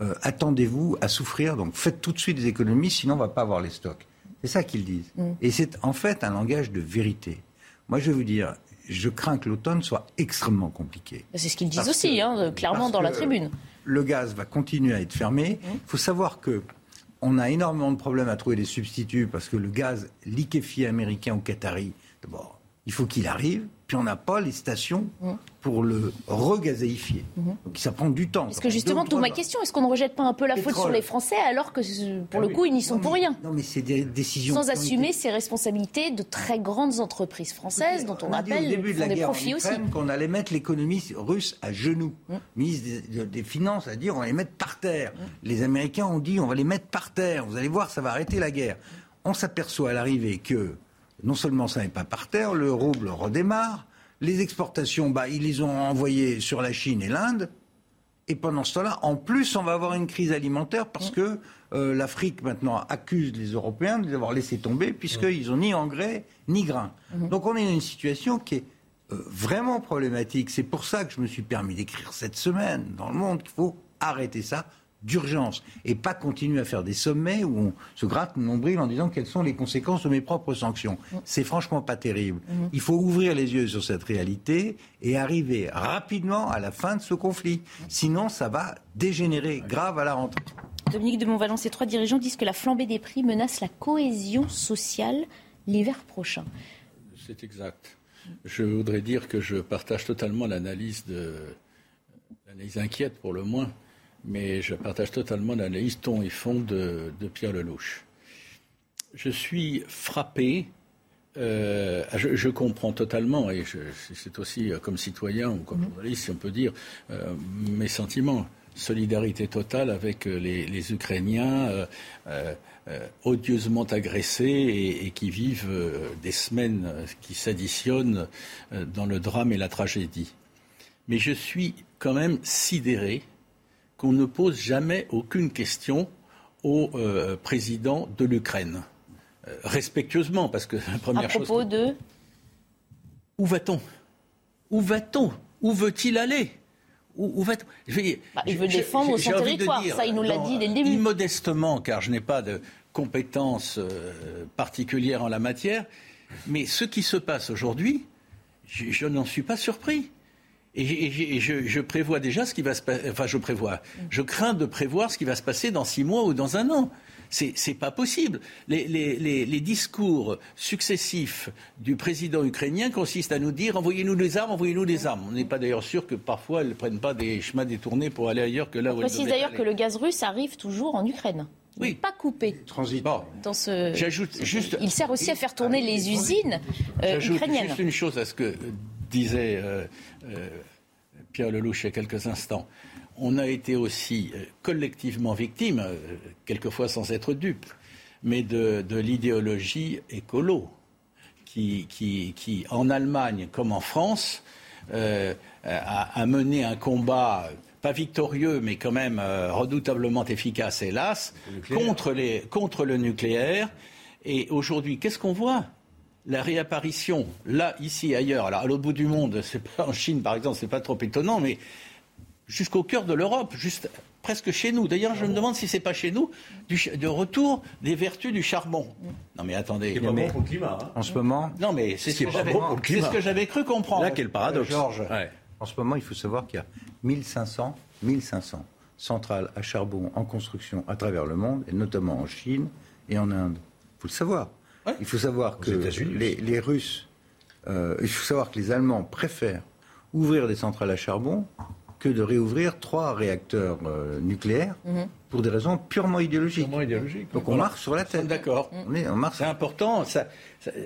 euh, attendez-vous à souffrir, donc faites tout de suite des économies, sinon on ne va pas avoir les stocks. C'est ça qu'ils disent. Mm. Et c'est en fait un langage de vérité. Moi, je vais vous dire, je crains que l'automne soit extrêmement compliqué. C'est ce qu'ils disent aussi, hein, clairement dans la tribune. Le gaz va continuer à être fermé. Il mm. faut savoir que on a énormément de problèmes à trouver des substituts parce que le gaz liquéfié américain ou qatari, d'abord, il faut qu'il arrive puis on n'a pas les stations mmh. pour le regazéifier. Mmh. Donc ça prend du temps. Parce que justement, toute ma question, est-ce qu'on ne rejette pas un peu la faute sur les Français alors que pour le ah coup, ils n'y sont pour rien Non, mais c'est des décisions. Sans assumer ces responsabilités de très grandes entreprises françaises dont on, rappelle début de la des profits aussi. Qu'on allait mettre l'économie russe à genoux. Le mmh. Ministre des, Finances a dit on va les mettre par terre. Les Américains ont dit on va les mettre par terre. Vous allez voir, ça va arrêter la guerre. On s'aperçoit à l'arrivée que non seulement ça n'est pas par terre, le rouble redémarre, Les exportations, bah, ils les ont envoyées sur la Chine et l'Inde. Et pendant ce temps-là, en plus, on va avoir une crise alimentaire parce que euh, l'Afrique maintenant accuse les Européens de les avoir laissés tomber puisqu'ils n'ont ni engrais ni grains. Mhm. Donc on est dans une situation qui est euh, vraiment problématique. C'est pour ça que je me suis permis d'écrire cette semaine dans le monde qu'il faut arrêter ça d'urgence et pas continuer à faire des sommets où on se gratte le nombril en disant quelles sont les conséquences de mes propres sanctions. C'est franchement pas terrible. Mhm. Il faut ouvrir les yeux sur cette réalité et arriver rapidement à la fin de ce conflit. Sinon, ça va dégénérer grave à la rentrée. Dominique de Montvalon, ces trois dirigeants disent que la flambée des prix menace la cohésion sociale l'hiver prochain. C'est exact. Je voudrais dire que je partage totalement l'analyse de l'analyse inquiète pour le moins mais je partage totalement l'analyse ton et fond de, Pierre Lelouch. Je suis frappé, euh, je, comprends totalement, et c'est aussi euh, comme citoyen ou comme mhm. journaliste, si on peut dire, euh, mes sentiments. Solidarité totale avec les, Ukrainiens odieusement agressés et, et qui vivent des semaines qui s'additionnent dans le drame et la tragédie. Mais je suis quand même sidéré qu'on ne pose jamais aucune question au euh, président de l'Ukraine. Euh, respectueusement, parce que la première chose. À propos de. Où va-t-on? Où va-t-on? Où veut-il aller? Où, va bah, Il veut défendre son territoire, ça il nous l'a dit dès le début. Immodestement, car je n'ai pas de compétences euh, particulières en la matière, mais ce qui se passe aujourd'hui, je n'en suis pas surpris. Et, je, prévois déjà ce qui va se passer. Enfin, je prévois. Je crains de prévoir ce qui va se passer dans six mois ou dans un an. C'est pas possible. Les, discours successifs du président ukrainien consistent à nous dire envoyez-nous des armes, envoyez-nous des armes. On n'est pas d'ailleurs sûr que parfois elles ne prennent pas des chemins détournés pour aller ailleurs que là où elles précise d'ailleurs que le gaz russe arrive toujours en Ukraine. Oui. Pas coupé. Transit. Dans ce... J'ajoute juste. Il sert aussi à faire tourner les usines euh, ukrainiennes. Juste une chose à ce que disait euh, euh, Pierre Lelouch il y a quelques instants. On a été aussi euh, collectivement victime, quelquefois sans être dupe, mais de, l'idéologie écolo, qui, qui, en Allemagne comme en France, a, mené un combat pas victorieux, mais quand même redoutablement efficace, hélas, contre, les, contre le nucléaire. Et aujourd'hui, qu'est-ce qu'on voit? La réapparition, là, ici, ailleurs, alors à l'autre bout du monde, c'est pas en Chine par exemple, c'est pas trop étonnant, mais jusqu'au cœur de l'Europe, juste presque chez nous. D'ailleurs, je me demande si c'est pas chez nous de retour des vertus du charbon. Non mais attendez. C'est pas bon pour le climat. Hein. En ce moment. Non mais c'est ce, que j'avais cru comprendre. Là, quel paradoxe. Georges. En ce moment, il faut savoir qu'il y a 1500, 1500 centrales à charbon en construction à travers le monde, et notamment en Chine et en Inde. Il faut le savoir. Il faut savoir que les, Russes, euh, il faut savoir que les Allemands préfèrent ouvrir des centrales à charbon que de réouvrir trois réacteurs euh, nucléaires mhm. pour des raisons purement idéologiques. Donc on marche sur la tête. D'accord. C'est important.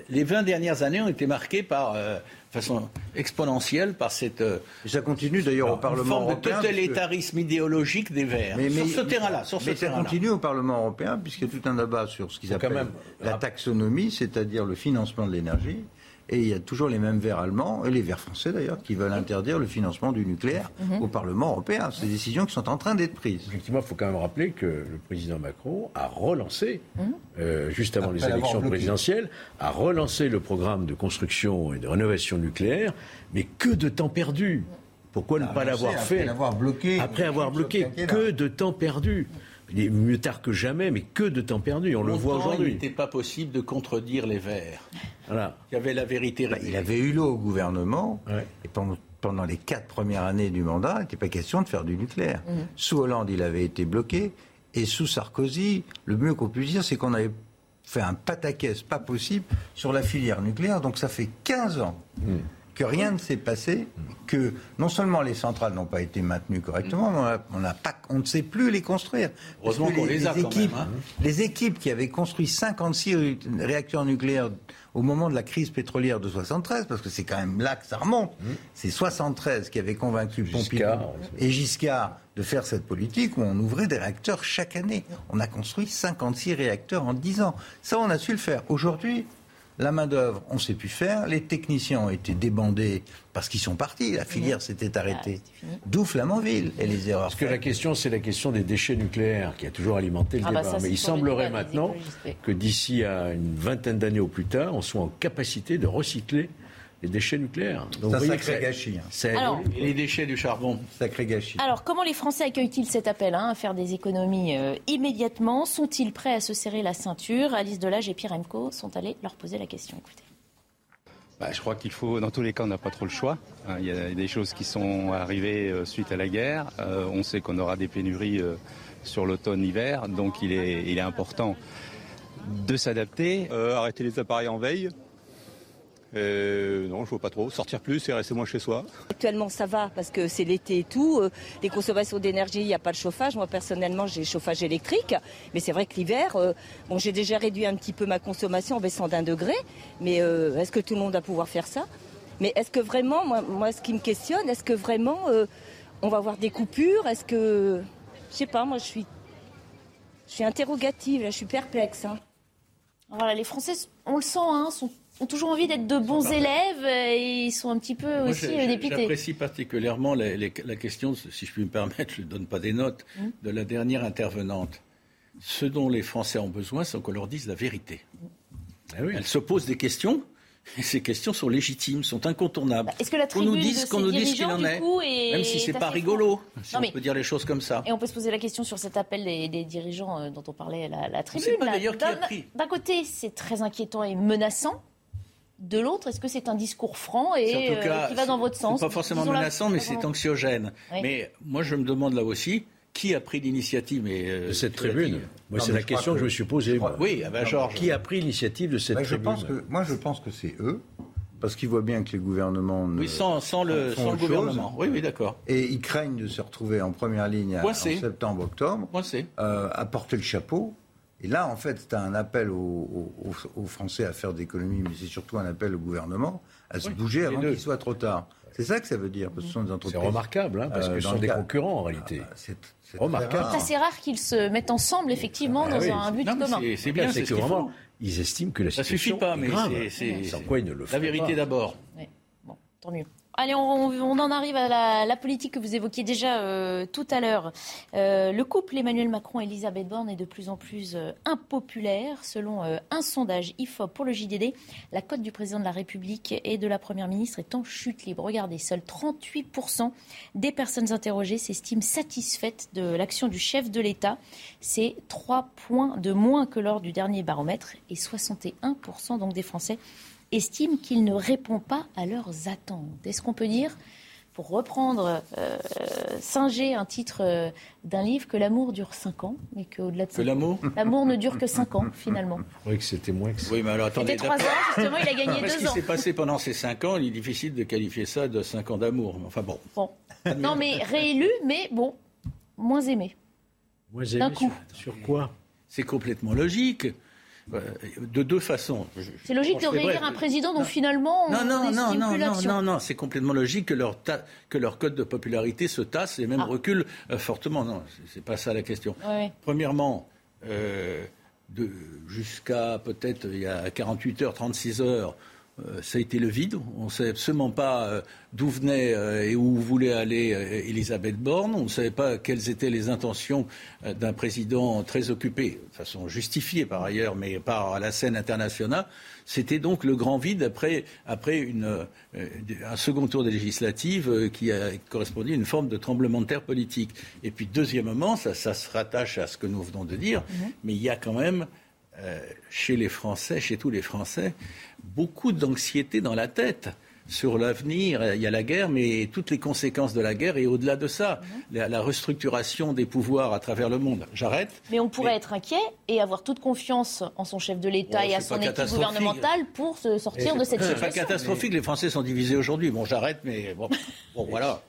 les 20 dernières années ont été marquées par, euh, façon exponentielle par cette. ça continue d'ailleurs au Parlement forme européen. de totalitarisme idéologique des Verts. Mais, sur ce terrain-là. mais ça continue au Parlement européen puisqu'il y a tout un débat sur ce qu'ils appellent la taxonomie, c'est-à-dire le financement de l'énergie. Et il y a toujours les mêmes verts allemands, et les verts français d'ailleurs, qui veulent interdire le financement du nucléaire mhm. au Parlement européen. C'est des décisions qui sont en train d'être prises. Effectivement, il faut quand même rappeler que le président Macron a relancé, mhm. euh, juste avant les élections présidentielles, a relancé le programme de construction et de rénovation nucléaire, mais que de temps perdu pourquoi ne pas l'avoir fait Après avoir bloqué. Après avoir bloqué, que de temps perdu. Il est mieux tard que jamais, mais que de temps perdu. On le voit aujourd'hui. Il n'était pas possible de contredire les Verts. Voilà. Il y avait la vérité. Bah, il avait eu l'eau au gouvernement. Et pendant, les quatre premières années du mandat, il n'était pas question de faire du nucléaire. Mhm. Sous Hollande, il avait été bloqué. Et sous Sarkozy, le mieux qu'on puisse dire, c'est qu'on avait fait un pataquès pas possible sur la filière nucléaire. Donc ça fait 15 ans. Mhm que rien ne s'est passé, que non seulement les centrales n'ont pas été maintenues correctement, mais on, pas, on ne sait plus les construire. Heureusement qu'on les, a équipes, hein. Les équipes qui avaient construit 56 réacteurs nucléaires au moment de la crise pétrolière de 73, parce que c'est quand même là que ça remonte, mmh. c'est 73 qui avaient convaincu Pompidou et Giscard de faire cette politique où on ouvrait des réacteurs chaque année. On a construit 56 réacteurs en 10 ans. Ça, on a su le faire. Aujourd'hui, La main-d'œuvre, on ne sait plus faire. Les techniciens ont été débandés parce qu'ils sont partis. La filière s'était arrêtée. D'où Flamanville et les erreurs. Parce que la question, c'est la question des déchets nucléaires qui a toujours alimenté le ah bah débat. Mais il semblerait maintenant que d'ici à une vingtaine d'années au plus tard, on soit en capacité de recycler les déchets nucléaires. C'est un sacré gâchis. Hein. les déchets du charbon. Sacré gâchis. Alors, comment les Français accueillent-ils cet appel hein, à faire des économies euh, immédiatement? Sont-ils prêts à se serrer la ceinture? Alice Delage et Pierre Emco sont allés leur poser la question. Écoutez. Bah, je crois qu'il faut, dans tous les cas, on n'a pas trop le choix. Hein, il y a des choses qui sont arrivées euh, suite à la guerre. Euh, on sait qu'on aura des pénuries sur l'automne-hiver, donc il est, il est important de s'adapter. arrêter les appareils en veille, euh, non, je vois pas trop. Sortir plus et rester moins chez soi. Actuellement, ça va parce que c'est l'été et tout. Euh, les consommations d'énergie, il n'y a pas de chauffage. Moi, personnellement, j'ai chauffage électrique. Mais c'est vrai que l'hiver, euh, bon, j'ai déjà réduit un petit peu ma consommation en baissant d'un degré. Mais est-ce que tout le monde va pouvoir faire ça? Mais est-ce que vraiment, moi, ce qui me questionne, est-ce que vraiment on va avoir des coupures? Est-ce que, je sais pas, moi, je suis, je suis interrogative, là, je suis perplexe. Hein. Voilà, les Français, on le sent, hein, sont ont toujours envie d'être de bons élèves et ils sont un petit peu aussi euh, dépités. J'apprécie particulièrement la, question, si je puis me permettre, je ne donne pas des notes, mmh. de la dernière intervenante. Ce dont les Français ont besoin, c'est qu'on leur dise la vérité. Ah Elle se pose des questions. Et ces questions sont légitimes, sont incontournables. Bah, est-ce que la qu'on nous dise qu'on nous dise qu'il en est, même si c'est pas rigolo, si on peut dire les choses comme ça. Et on peut se poser la question sur cet appel des, dirigeants euh, dont on parlait la, la tribune. D'un côté, c'est très inquiétant et menaçant de l'autre, est-ce que c'est un discours franc et euh, qui va dans votre sens Pas forcément menaçant, mais c'est anxiogène. Mais moi, je me demande là aussi qui a pris l'initiative euh, de cette tribune? Moi, c'est la question que... je me suis posée. Oui, ah ben, Georges. Qui a pris l'initiative de cette tribune je pense que, Moi, je pense que c'est eux. Parce qu'ils voient bien que les gouvernements ne. Oui, sans, le, sans le gouvernement. Oui, oui, d'accord. Et ils craignent de se retrouver en première ligne en septembre, octobre, euh, à porter le chapeau. Et là, en fait, c'est un appel aux, Français à faire d'économies, mais c'est surtout un appel au gouvernement à se bouger avant qu'il soit trop tard. C'est ça que ça veut dire, parce que ce sont des entreprises. C'est remarquable, hein, parce euh, que ce sont des concurrents en réalité. Ah, c'est remarquable. C'est assez rare qu'ils se mettent ensemble, effectivement, ah dans un but commun. C'est bien, c'est que vraiment, ils estiment que la situation. Ça suffit pas, mais c'est. Sans quoi ils ne le font La vérité d'abord. Bon, tant mieux. Allez, on, en arrive à la, politique que vous évoquiez déjà euh, tout à l'heure. Euh, le couple Emmanuel Macron-Elisabeth Borne est de plus en plus euh, impopulaire. Selon un sondage IFOP pour le JDD, la cote du président de la République et de la Première ministre est en chute libre. Regardez, seuls 38% des personnes interrogées s'estiment satisfaites de l'action du chef de l'État. C'est 3 points de moins que lors du dernier baromètre et 61% donc des Français estiment qu'il ne répond pas à leurs attentes. Est-ce qu'on peut dire, pour reprendre euh, Singer, un titre euh, d'un livre, que l'amour dure 5 ans, mais qu'au-delà de que l'amour? L'amour ne dure que 5 ans, finalement? Oui, que c'était moins que ça. Oui, mais alors attendez. C'était 3 ans, justement, il a gagné 2 ans. Ce qui s'est passé pendant ces 5 ans, il est difficile de qualifier ça de 5 ans d'amour. Enfin bon. Bon. Non, mais réélu, mais bon, moins aimé. Moins aimé coup. sur quoi? C'est complètement logique. Euh, de deux façons. C'est logique de réélire un président dont finalement on non non non non non non non c'est complètement logique que leur que leur code de popularité se tasse et même ah. recule euh, fortement. Non, c'est pas ça la question. Premièrement. Euh, jusqu'à peut-être il y a 48 heures, 36 heures, ça a été le vide. On ne savait absolument pas euh, d'où venait euh, et où voulait aller Elisabeth Borne. On ne savait pas quelles étaient les intentions d'un président très occupé, de façon justifiée par ailleurs, mais par la scène internationale. C'était donc le grand vide après, un second tour des législatives qui a correspondu à une forme de tremblement de terre politique. Et puis, deuxièmement, ça, se rattache à ce que nous venons de dire, mm-hmm. mais il y a quand même chez les Français, chez tous les Français, beaucoup d'anxiété dans la tête sur l'avenir. Il y a la guerre, mais toutes les conséquences de la guerre et au-delà de ça, la, restructuration des pouvoirs à travers le monde. J'arrête. Mais on pourrait être inquiet et avoir toute confiance en son chef de l'êta et à son équipe gouvernementale pour se sortir de cette situation. C'est pas catastrophique. Les Français sont divisés aujourd'hui. Bon, j'arrête, mais bon, voilà.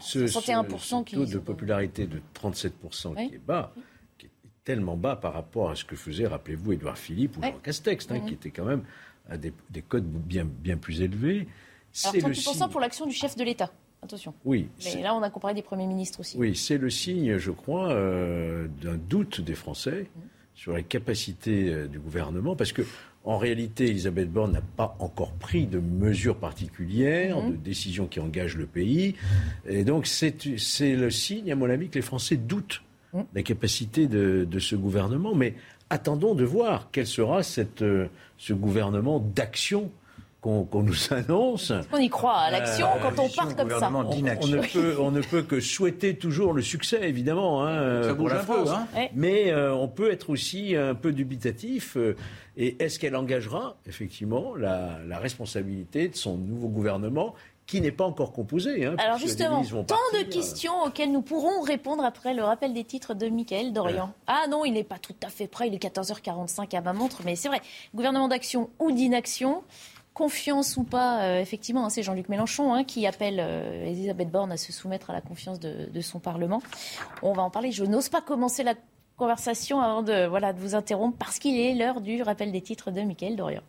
Ce, 61% taux de popularité de 37% qui est bas, tellement bas par rapport à ce que faisait, rappelez-vous, Édouard Philippe ou Jean Castex, hein, qui était quand même à des, codes bien, bien plus élevés. Alors 38% pour l'action du chef de l'État. Attention. Oui. Mais là, on a comparé des premiers ministres aussi. Oui, c'est le signe, je crois, euh, d'un doute des Français sur les capacités euh, du gouvernement, parce que En réalité, Elisabeth Borne n'a pas encore pris de mesures particulières, mhm. de décisions qui engagent le pays. Et donc, c'est le signe, à mon avis, que les Français doutent mhm. La capacité de, ce gouvernement. Mais attendons de voir quel sera cette, euh, ce gouvernement d'action qu'on nous annonce. On y croit à l'action euh, quand on part comme ça. On, ne peut, on, ne peut, que souhaiter toujours le succès, évidemment, hein, pour la France. Hein. Mais euh, on peut être aussi un peu dubitatif. Euh, et est-ce qu'elle engagera, effectivement, la, responsabilité de son nouveau gouvernement qui n'est pas encore composé. Hein, Alors justement, tant de questions auxquelles nous pourrons répondre après le rappel des titres de Michael Dorian. Ah non, il n'est pas tout à fait prêt, il est 14h45 à ma montre, mais c'est vrai, gouvernement d'action ou d'inaction, confiance ou pas, euh, effectivement, hein, c'est Jean-Luc Mélenchon hein, qui appelle euh, Elisabeth Borne à se soumettre à la confiance de, son Parlement. On va en parler. Je n'ose pas commencer la conversation avant de, voilà, de vous interrompre parce qu'il est l'heure du rappel des titres de Mickaël Dorian.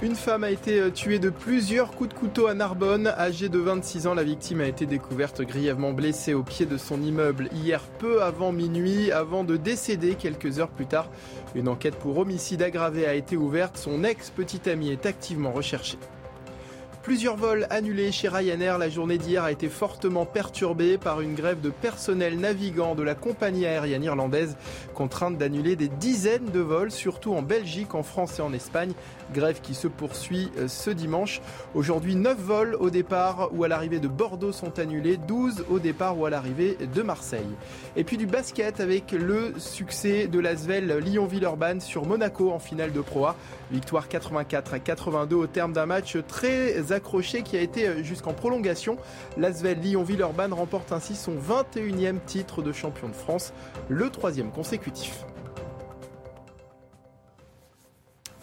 Une femme a été euh, tuée de plusieurs coups de couteau à Narbonne. Âgée de 26 ans, la victime a été découverte grièvement blessée au pied de son immeuble hier peu avant minuit, avant de décéder quelques heures plus tard. Une enquête pour homicide aggravé a été ouverte. Son ex-petite amie est activement recherchée. Plusieurs vols annulés chez Ryanair. La journée d'hier a été fortement perturbée par une grève de personnel navigant de la compagnie aérienne irlandaise, contrainte d'annuler des dizaines de vols, surtout en Belgique, en France et en Espagne. Grève qui se poursuit euh, ce dimanche. Aujourd'hui, 9 vols au départ ou à l'arrivée de Bordeaux sont annulés, 12 au départ ou à l'arrivée de Marseille. Et puis du basket avec le succès de l'Asvel Lyon-Villeurbanne sur Monaco en finale de Pro A. Victoire 84 à 82 au terme d'un match très accroché qui a été euh, jusqu'en prolongation. L'Asvel Lyon-Villeurbanne remporte ainsi son 21e titre de champion de France, le troisième consécutif.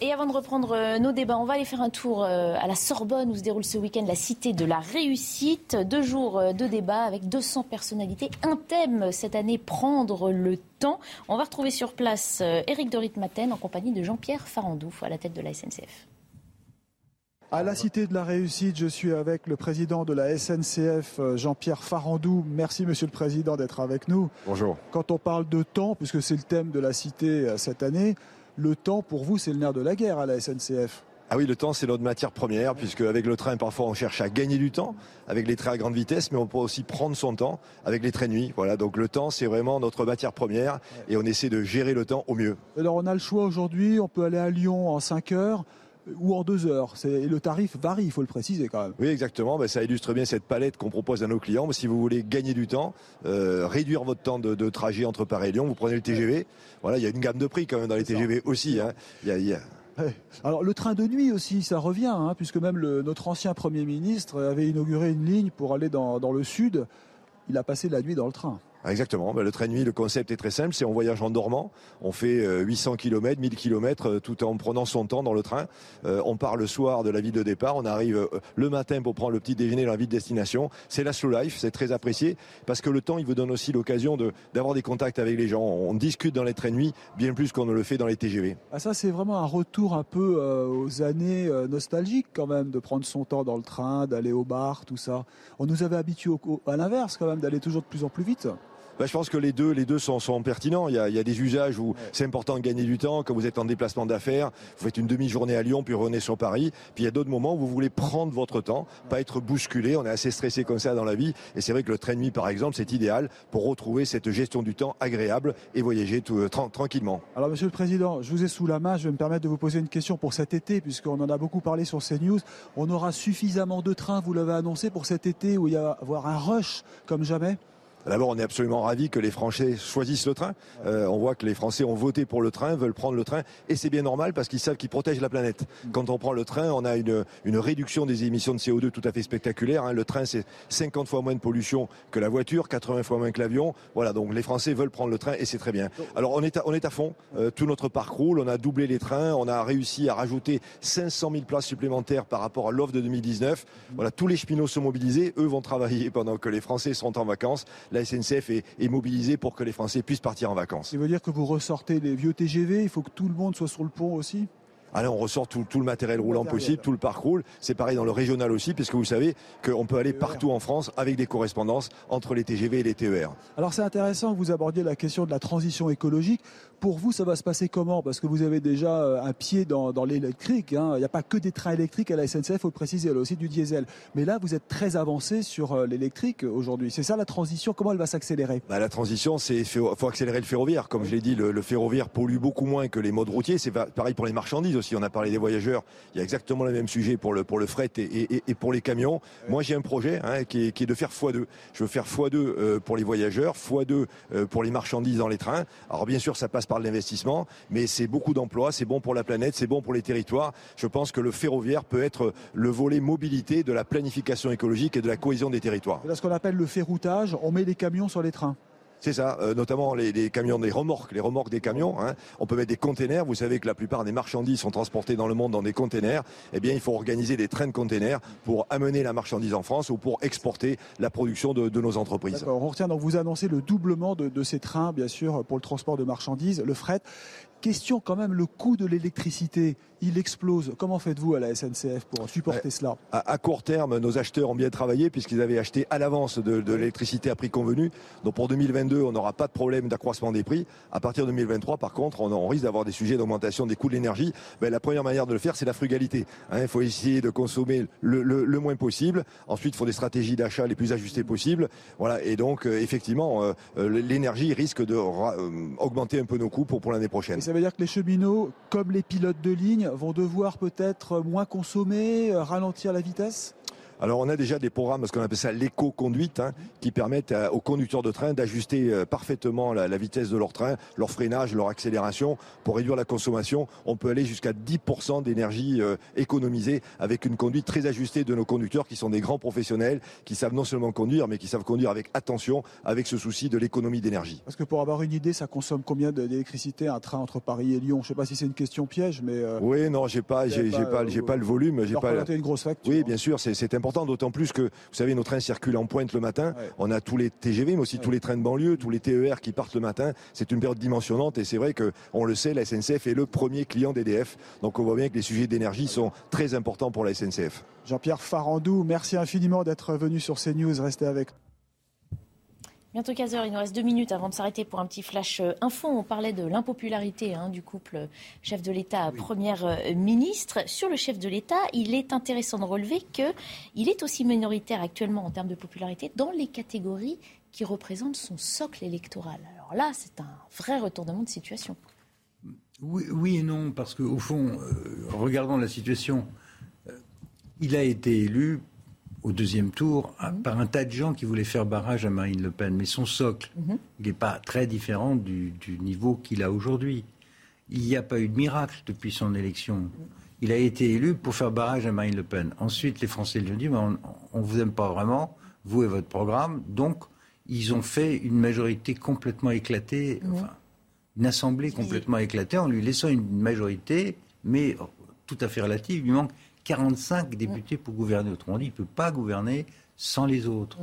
Et avant de reprendre euh, nos débats, on va aller faire un tour euh, à la Sorbonne où se déroule ce week-end la Cité de la Réussite. Deux jours de débat avec 200 personnalités. Un thème cette année, prendre le temps. On va retrouver sur place Éric Dorit Maten en compagnie de Jean-Pierre Farandou à la tête de la SNCF. À la Cité de la Réussite, je suis avec le président de la SNCF, Jean-Pierre Farandou. Merci, monsieur le président, d'être avec nous. Bonjour. Quand on parle de temps, puisque c'est le thème de la Cité cette année, le temps, pour vous, c'est le nerf de la guerre à la SNCF. Ah oui, le temps, c'est notre matière première, puisque avec le train, parfois, on cherche à gagner du temps, avec les trains à grande vitesse, mais on peut aussi prendre son temps avec les trains nuit. Voilà, donc le temps, c'est vraiment notre matière première, et on essaie de gérer le temps au mieux. Alors, on a le choix aujourd'hui, on peut aller à Lyon en 5 heures ou en deux heures. Et le tarif varie, il faut le préciser quand même. Oui, exactement. Ben, ça illustre bien cette palette qu'on propose à nos clients. si vous voulez gagner du temps, euh, réduire votre temps de, trajet entre Paris et Lyon, vous prenez le TGV. Voilà, il y a une gamme de prix quand même dans les TGV aussi. Hein. Alors le train de nuit aussi, ça revient, hein, puisque même notre ancien Premier ministre avait inauguré une ligne pour aller dans le sud. Il a passé la nuit dans le train. Ah, exactement. Ben, le train nuit, le concept est très simple. C'est on voyage en dormant. On fait 800 km, 1000 km tout en prenant son temps dans le train. Euh, on part le soir de la ville de départ. On arrive euh, le matin pour prendre le petit déjeuner dans la ville de destination. C'est la slow life. C'est très apprécié parce que le temps, il vous donne aussi l'occasion d'avoir des contacts avec les gens. On discute dans les trains de nuit bien plus qu'on ne le fait dans les TGV. Ah, ça, c'est vraiment un retour un peu euh, aux années nostalgiques quand même, de prendre son temps dans le train, d'aller au bar, tout ça. On nous avait habitués à l'inverse quand même, d'aller toujours de plus en plus vite. Bah, je pense que les deux, les deux sont, sont pertinents. Il y, a, il y, a, des usages où c'est important de gagner du temps. Quand vous êtes en déplacement d'affaires, vous faites une demi-journée à Lyon, puis revenez sur Paris. Puis il y a d'autres moments où vous voulez prendre votre temps, pas être bousculé. On est assez stressé comme ça dans la vie. Et c'est vrai que le train de nuit, par exemple, c'est idéal pour retrouver cette gestion du temps agréable et voyager tout, euh, tranquillement. Alors, Monsieur le Président, je vous ai sous la main. Je vais me permettre de vous poser une question pour cet été, puisqu'on en a beaucoup parlé sur CNews. On aura suffisamment de trains, vous l'avez annoncé, pour cet été où il y va avoir un rush comme jamais D'abord, on est absolument ravis que les Français choisissent le train. Euh, on voit que les Français ont voté pour le train, veulent prendre le train, et c'est bien normal parce qu'ils savent qu'ils protègent la planète. Quand on prend le train, on a une, une réduction des émissions de CO2 tout à fait spectaculaire. Hein. Le train, c'est 50 fois moins de pollution que la voiture, 80 fois moins que l'avion. Voilà, donc les Français veulent prendre le train et c'est très bien. Alors on est à, on est à fond. Euh, tout notre parcours, on a doublé les trains, on a réussi à rajouter 500 000 places supplémentaires par rapport à l'offre de 2019. Voilà, tous les cheminots sont mobilisés, eux vont travailler pendant que les Français seront en vacances la SNCF est, mobilisée pour que les Français puissent partir en vacances. Ça veut dire que vous ressortez les vieux TGV, il faut que tout le monde soit sur le pont aussi? Allez, on ressort tout, le matériel roulant possible, tout le parc roule. C'est pareil dans le régional aussi, puisque vous savez qu'on peut aller partout en France avec des correspondances entre les TGV et les TER. Alors c'est intéressant que vous abordiez la question de la transition écologique. Pour vous, ça va se passer comment? Parce que vous avez déjà euh, un pied dans, l'électrique. Hein. Il n'y a pas que des trains électriques à la SNCF, il faut le préciser, il y a aussi du diesel. Mais là, vous êtes très avancé sur euh, l'électrique aujourd'hui. C'est ça la transition? Comment elle va s'accélérer? Bah, La transition, c'est faut, accélérer le ferroviaire. Comme je l'ai dit, le, ferroviaire pollue beaucoup moins que les modes routiers. C'est pareil pour les marchandises aussi. On a parlé des voyageurs. Il y a exactement le même sujet pour le, pour le fret et, pour les camions. Moi, j'ai un projet hein, qui, est, de faire x2. Je veux faire x2 euh, pour les voyageurs, x2 pour les marchandises dans les trains. Alors bien sûr, ça passe par l'investissement, mais c'est beaucoup d'emplois, c'est bon pour la planète, c'est bon pour les territoires. Je pense que le ferroviaire peut être le volet mobilité de la planification écologique et de la cohésion des territoires. C'est ce qu'on appelle le ferroutage, on met des camions sur les trains. C'est ça, euh, notamment les, camions, des remorques, les remorques des camions. Hein. On peut mettre des containers. Vous savez que la plupart des marchandises sont transportées dans le monde dans des containers. Eh bien, il faut organiser des trains de containers pour amener la marchandise en France ou pour exporter la production de, nos entreprises. On retient donc vous annoncez le doublement de, ces trains, bien sûr, pour le transport de marchandises, le fret. Question quand même, le coût de l'électricité, il explose. Comment faites-vous à la SNCF pour supporter cela à, court terme, nos acheteurs ont bien travaillé puisqu'ils avaient acheté à l'avance de, l'électricité à prix convenu. Donc pour 2022, on n'aura pas de problème d'accroissement des prix. À partir de 2023, par contre, on, risque d'avoir des sujets d'augmentation des coûts de l'énergie. Ben, la première manière de le faire, c'est la frugalité. Hein. il faut essayer de consommer le, moins possible. Ensuite, il faut des stratégies d'achat les plus ajustées possibles. Voilà. Et donc, euh, effectivement, euh, euh, l'énergie risque de augmenter un peu nos coûts pour, pour l'année prochaine ça veut dire que les cheminots, comme les pilotes de ligne, vont devoir peut-être moins consommer, ralentir la vitesse? Alors on a déjà des programmes, ce qu'on appelle ça l'éco-conduite, hein, qui permettent aux conducteurs de train d'ajuster euh, parfaitement la, vitesse de leur train, leur freinage, leur accélération, pour réduire la consommation. On peut aller jusqu'à 10% d'énergie euh, économisée avec une conduite très ajustée de nos conducteurs, qui sont des grands professionnels, qui savent non seulement conduire, mais qui savent conduire avec attention, avec ce souci de l'économie d'énergie. Parce que pour avoir une idée, ça consomme combien d'électricité un train entre Paris et Lyon? Je ne sais pas si c'est une question piège, mais euh, oui, non, j'ai pas, j'ai pas, j'ai pas, le volume, j'ai pas. une grosse facture. Oui, bien sûr, c'est important d'autant plus que, vous savez, nos trains circulent en pointe le matin. On a tous les TGV, mais aussi tous les trains de banlieue, tous les TER qui partent le matin. C'est une période dimensionnante et c'est vrai qu'on le sait, la SNCF est le premier client d'EDF. Donc on voit bien que les sujets d'énergie sont très importants pour la SNCF. Jean-Pierre Farandou, merci infiniment d'être venu sur CNews. Restez avec nous. Bientôt 15h, il nous reste deux minutes avant de s'arrêter pour un petit flash euh, info. On parlait de l'impopularité hein, du couple chef de l'État, première euh, ministre. Sur le chef de l'État, il est intéressant de relever qu'il est aussi minoritaire actuellement en termes de popularité dans les catégories qui représentent son socle électoral. Alors là, c'est un vrai retournement de situation. Oui, et non, parce qu'au fond, euh, regardant la situation, il a été élu au deuxième tour mhm. par un tas de gens qui voulaient faire barrage à Marine Le Pen. Mais son socle, mhm. il n'est pas très différent du, niveau qu'il a aujourd'hui. Il n'y a pas eu de miracle depuis son élection. Il a été élu pour faire barrage à Marine Le Pen. Ensuite, les Français lui ont dit on ne vous aime pas vraiment, vous et votre programme. Donc, ils ont fait une majorité complètement éclatée, enfin, une assemblée complètement éclatée en lui laissant une majorité, mais tout à fait relative. Il manque 45 députés pour gouverner. Autrement dit, il ne peut pas gouverner sans les autres.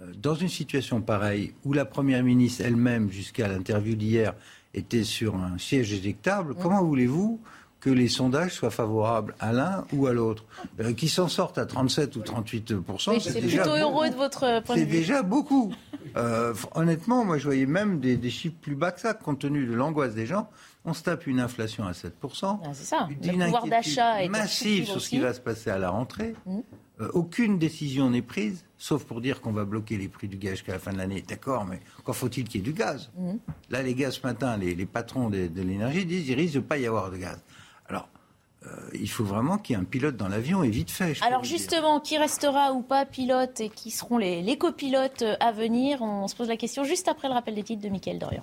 Euh, dans une situation pareille, où la Première ministre elle-même, jusqu'à l'interview d'hier, était sur un siège éjectable, comment voulez-vous que les sondages soient favorables à l'un ou à l'autre? Euh, Qui s'en sortent à 37 ou 38 C'est plutôt heureux de votre point de vue. C'est déjà beaucoup. Euh, honnêtement, moi, je voyais même des, des, chiffres plus bas que ça, compte tenu de l'angoisse des gens. On se tape une inflation à 7%. Ah, c'est ça. Le pouvoir d'achat est massif sur ce qui va se passer à la rentrée. Mmh. Euh, aucune décision n'est prise, sauf pour dire qu'on va bloquer les prix du gaz jusqu'à la fin de l'année. D'accord, mais encore faut-il qu'il y ait du gaz? Mmh. Là, les gaz ce matin, les, patrons de, l'énergie disent qu'il risque de pas y avoir de gaz. Alors, euh, il faut vraiment qu'il y ait un pilote dans l'avion et vite fait. Alors justement, qui restera ou pas pilote et qui seront les, les copilotes à venir? On se pose la question juste après le rappel des titres de Mickaël Dorian.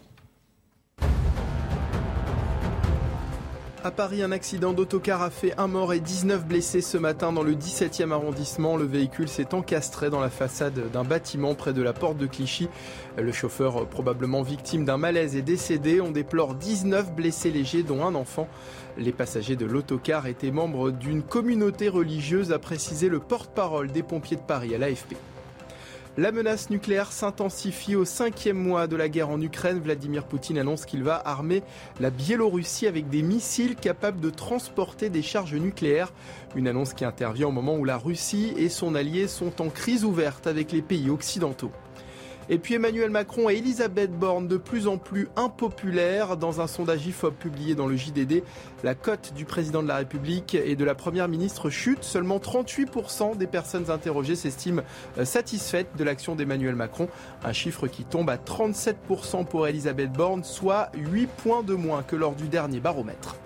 À Paris, un accident d'autocar a fait un mort et 19 blessés ce matin dans le 17e arrondissement. Le véhicule s'est encastré dans la façade d'un bâtiment près de la porte de Clichy. Le chauffeur, probablement victime d'un malaise, est décédé. On déplore 19 blessés légers, dont un enfant. Les passagers de l'autocar étaient membres d'une communauté religieuse, a précisé le porte-parole des pompiers de Paris à l'AFP. La menace nucléaire s'intensifie au cinquième mois de la guerre en Ukraine. Vladimir Poutine annonce qu'il va armer la Biélorussie avec des missiles capables de transporter des charges nucléaires. Une annonce qui intervient au moment où la Russie et son allié sont en crise ouverte avec les pays occidentaux. Et puis Emmanuel Macron et Elisabeth Borne de plus en plus impopulaires. Dans un sondage IFOP publié dans le JDD, la cote du président de la République et de la première ministre chute. Seulement 38% des personnes interrogées s'estiment euh, satisfaites de l'action d'Emmanuel Macron. Un chiffre qui tombe à 37% pour Elisabeth Borne, soit 8 points de moins que lors du dernier baromètre.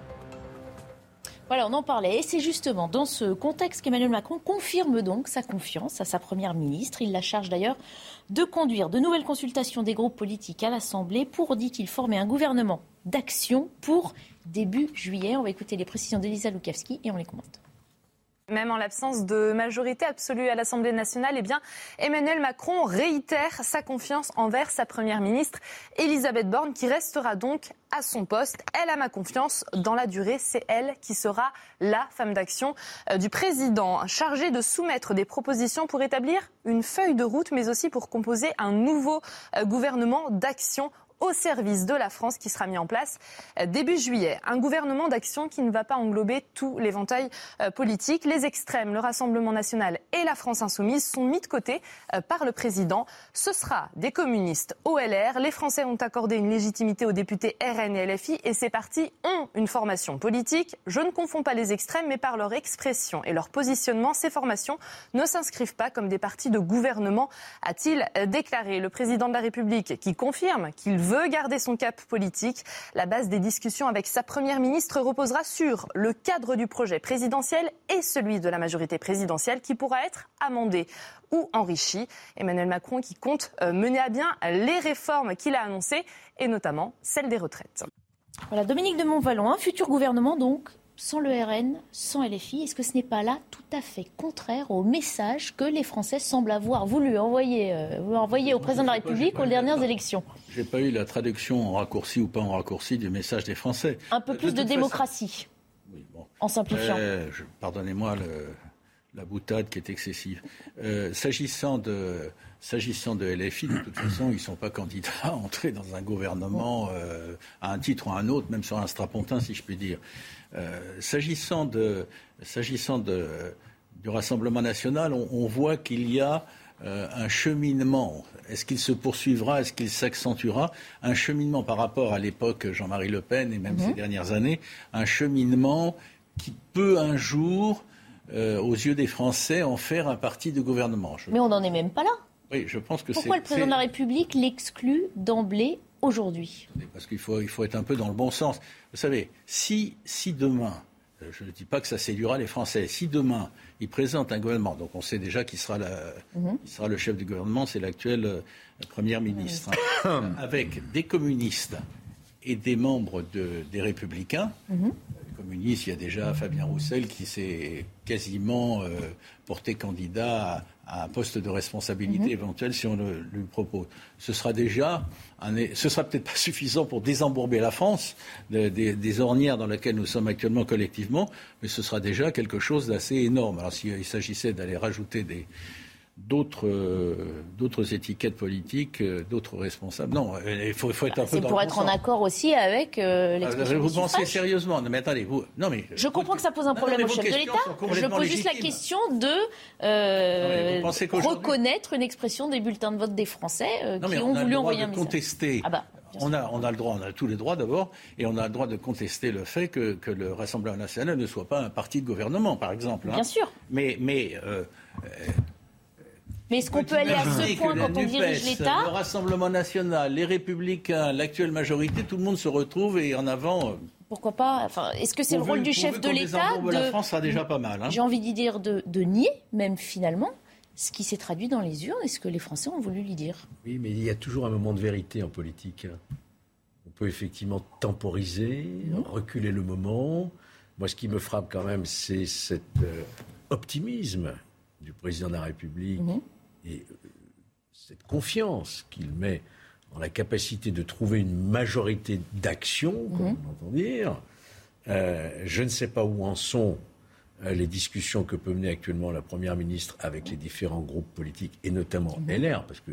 Voilà, on en parlait. Et c'est justement dans ce contexte qu'Emmanuel Macron confirme donc sa confiance à sa première ministre. Il la charge d'ailleurs de conduire de nouvelles consultations des groupes politiques à l'Assemblée pour, dit-il, former un gouvernement d'action pour début juillet. On va écouter les précisions d'Elisa Lukavski et on les commente. Même en l'absence de majorité absolue à l'Assemblée nationale, eh Emmanuel Macron réitère sa confiance envers sa première ministre, Elisabeth Borne, qui restera donc à son poste. Elle a ma confiance dans la durée. C'est elle qui sera la femme d'action euh, du président, chargée de soumettre des propositions pour établir une feuille de route, mais aussi pour composer un nouveau euh, gouvernement d'action au service de la France qui sera mis en place euh, début juillet. Un gouvernement d'action qui ne va pas englober tout l'éventail euh, politique. Les extrêmes, le Rassemblement national et la France insoumise sont mis de côté euh, par le président. Ce sera des communistes OLR. Les Français ont accordé une légitimité aux députés RN et LFI et ces partis ont une formation politique. Je ne confonds pas les extrêmes, mais par leur expression et leur positionnement, ces formations ne s'inscrivent pas comme des partis de gouvernement, a-t-il déclaré. Le président de la République qui confirme qu'il veut veut garder son cap politique. La base des discussions avec sa première ministre reposera sur le cadre du projet présidentiel et celui de la majorité présidentielle qui pourra être amendé ou enrichi. Emmanuel Macron qui compte euh, mener à bien les réformes qu'il a annoncées et notamment celle des retraites. Voilà, Dominique de Montvalon, un futur gouvernement donc sans le RN, sans LFI, est-ce que ce n'est pas là tout à fait contraire au message que les Français semblent avoir voulu envoyer, euh, envoyer au président de la République aux dernières élections Je n'ai pas eu la traduction en raccourci ou pas en raccourci du message des Français. Un peu plus de, démocratie, en simplifiant. Euh, pardonnez-moi la boutade qui est excessive. Euh, s'agissant de S'agissant de LFI, de toute façon, ils ne sont pas candidats à entrer dans un gouvernement à un titre ou à un autre, même sur un strapontin, si je puis dire. Euh, s'agissant de, s'agissant de, du Rassemblement national, on, voit qu'il y a euh, un cheminement. Est-ce qu'il se poursuivra? Est-ce qu'il s'accentuera? Un cheminement par rapport à l'époque Jean-Marie Le Pen et même mhm. ces dernières années, un cheminement qui peut un jour, euh, aux yeux des Français, en faire un parti de gouvernement. Mais on n'en est même pas là. Oui, je pense que Pourquoi le président de la République l'exclut d'emblée aujourd'hui Parce qu'il faut, il faut être un peu dans le bon sens. Vous savez, si, si demain, euh, je ne dis pas que ça séduira les Français, si demain il présente un gouvernement, donc on sait déjà qui sera, mhm. sera le chef du gouvernement, c'est l'actuel euh, Premier ministre, hein, avec des communistes et des membres de, des républicains. Les communistes, il y a déjà Fabien Roussel qui s'est quasiment euh, porté candidat à, un poste de responsabilité mhm. éventuel si on le, lui propose. Ce sera déjà, un, ce sera peut-être pas suffisant pour désembourber la France des ornières dans lesquelles nous sommes actuellement collectivement, mais ce sera déjà quelque chose d'assez énorme. Alors s'il s'agissait d'aller rajouter des, d'autres euh, d'autres étiquettes politiques, euh, d'autres responsables. Non, euh, il faut, faut être un peu. C'est pour être en accord aussi avec euh, l'expression Vous pensez sérieusement Non, mais attendez, vous. Non, mais je comprends que ça pose un problème au chef de l'État. Je pose juste la question de reconnaître une expression des bulletins de vote des Français qui ont voulu envoyer un message. Contester. Ah bah, on a, on a le droit, on a tous les droits d'abord, et on a le droit de contester le fait que, que, le Rassemblement national ne soit pas un parti de gouvernement, par exemple. Hein. Bien sûr. Mais, mais mais est-ce qu'on peut aller à ce point quand on dirige l'État Le Rassemblement national, les Républicains, l'actuelle majorité, tout le monde se retrouve et en avant. Euh, Pourquoi pas enfin, Est-ce que c'est le rôle du chef de l'État de... La France sera déjà pas mal. Hein. J'ai envie de dire de, de nier, même finalement, ce qui s'est traduit dans les urnes et ce que les Français ont voulu lui dire. Oui, mais il y a toujours un moment de vérité en politique. On peut effectivement temporiser, mhm. reculer le moment. Moi, ce qui me frappe quand même, c'est cet euh, optimisme du président de la République. Mhm et euh, cette confiance qu'il met dans la capacité de trouver une majorité d'action, comme mhm. on entend dire, euh, je ne sais pas où en sont les discussions que peut mener actuellement la Première ministre avec les différents groupes politiques, et notamment mhm. LR, parce que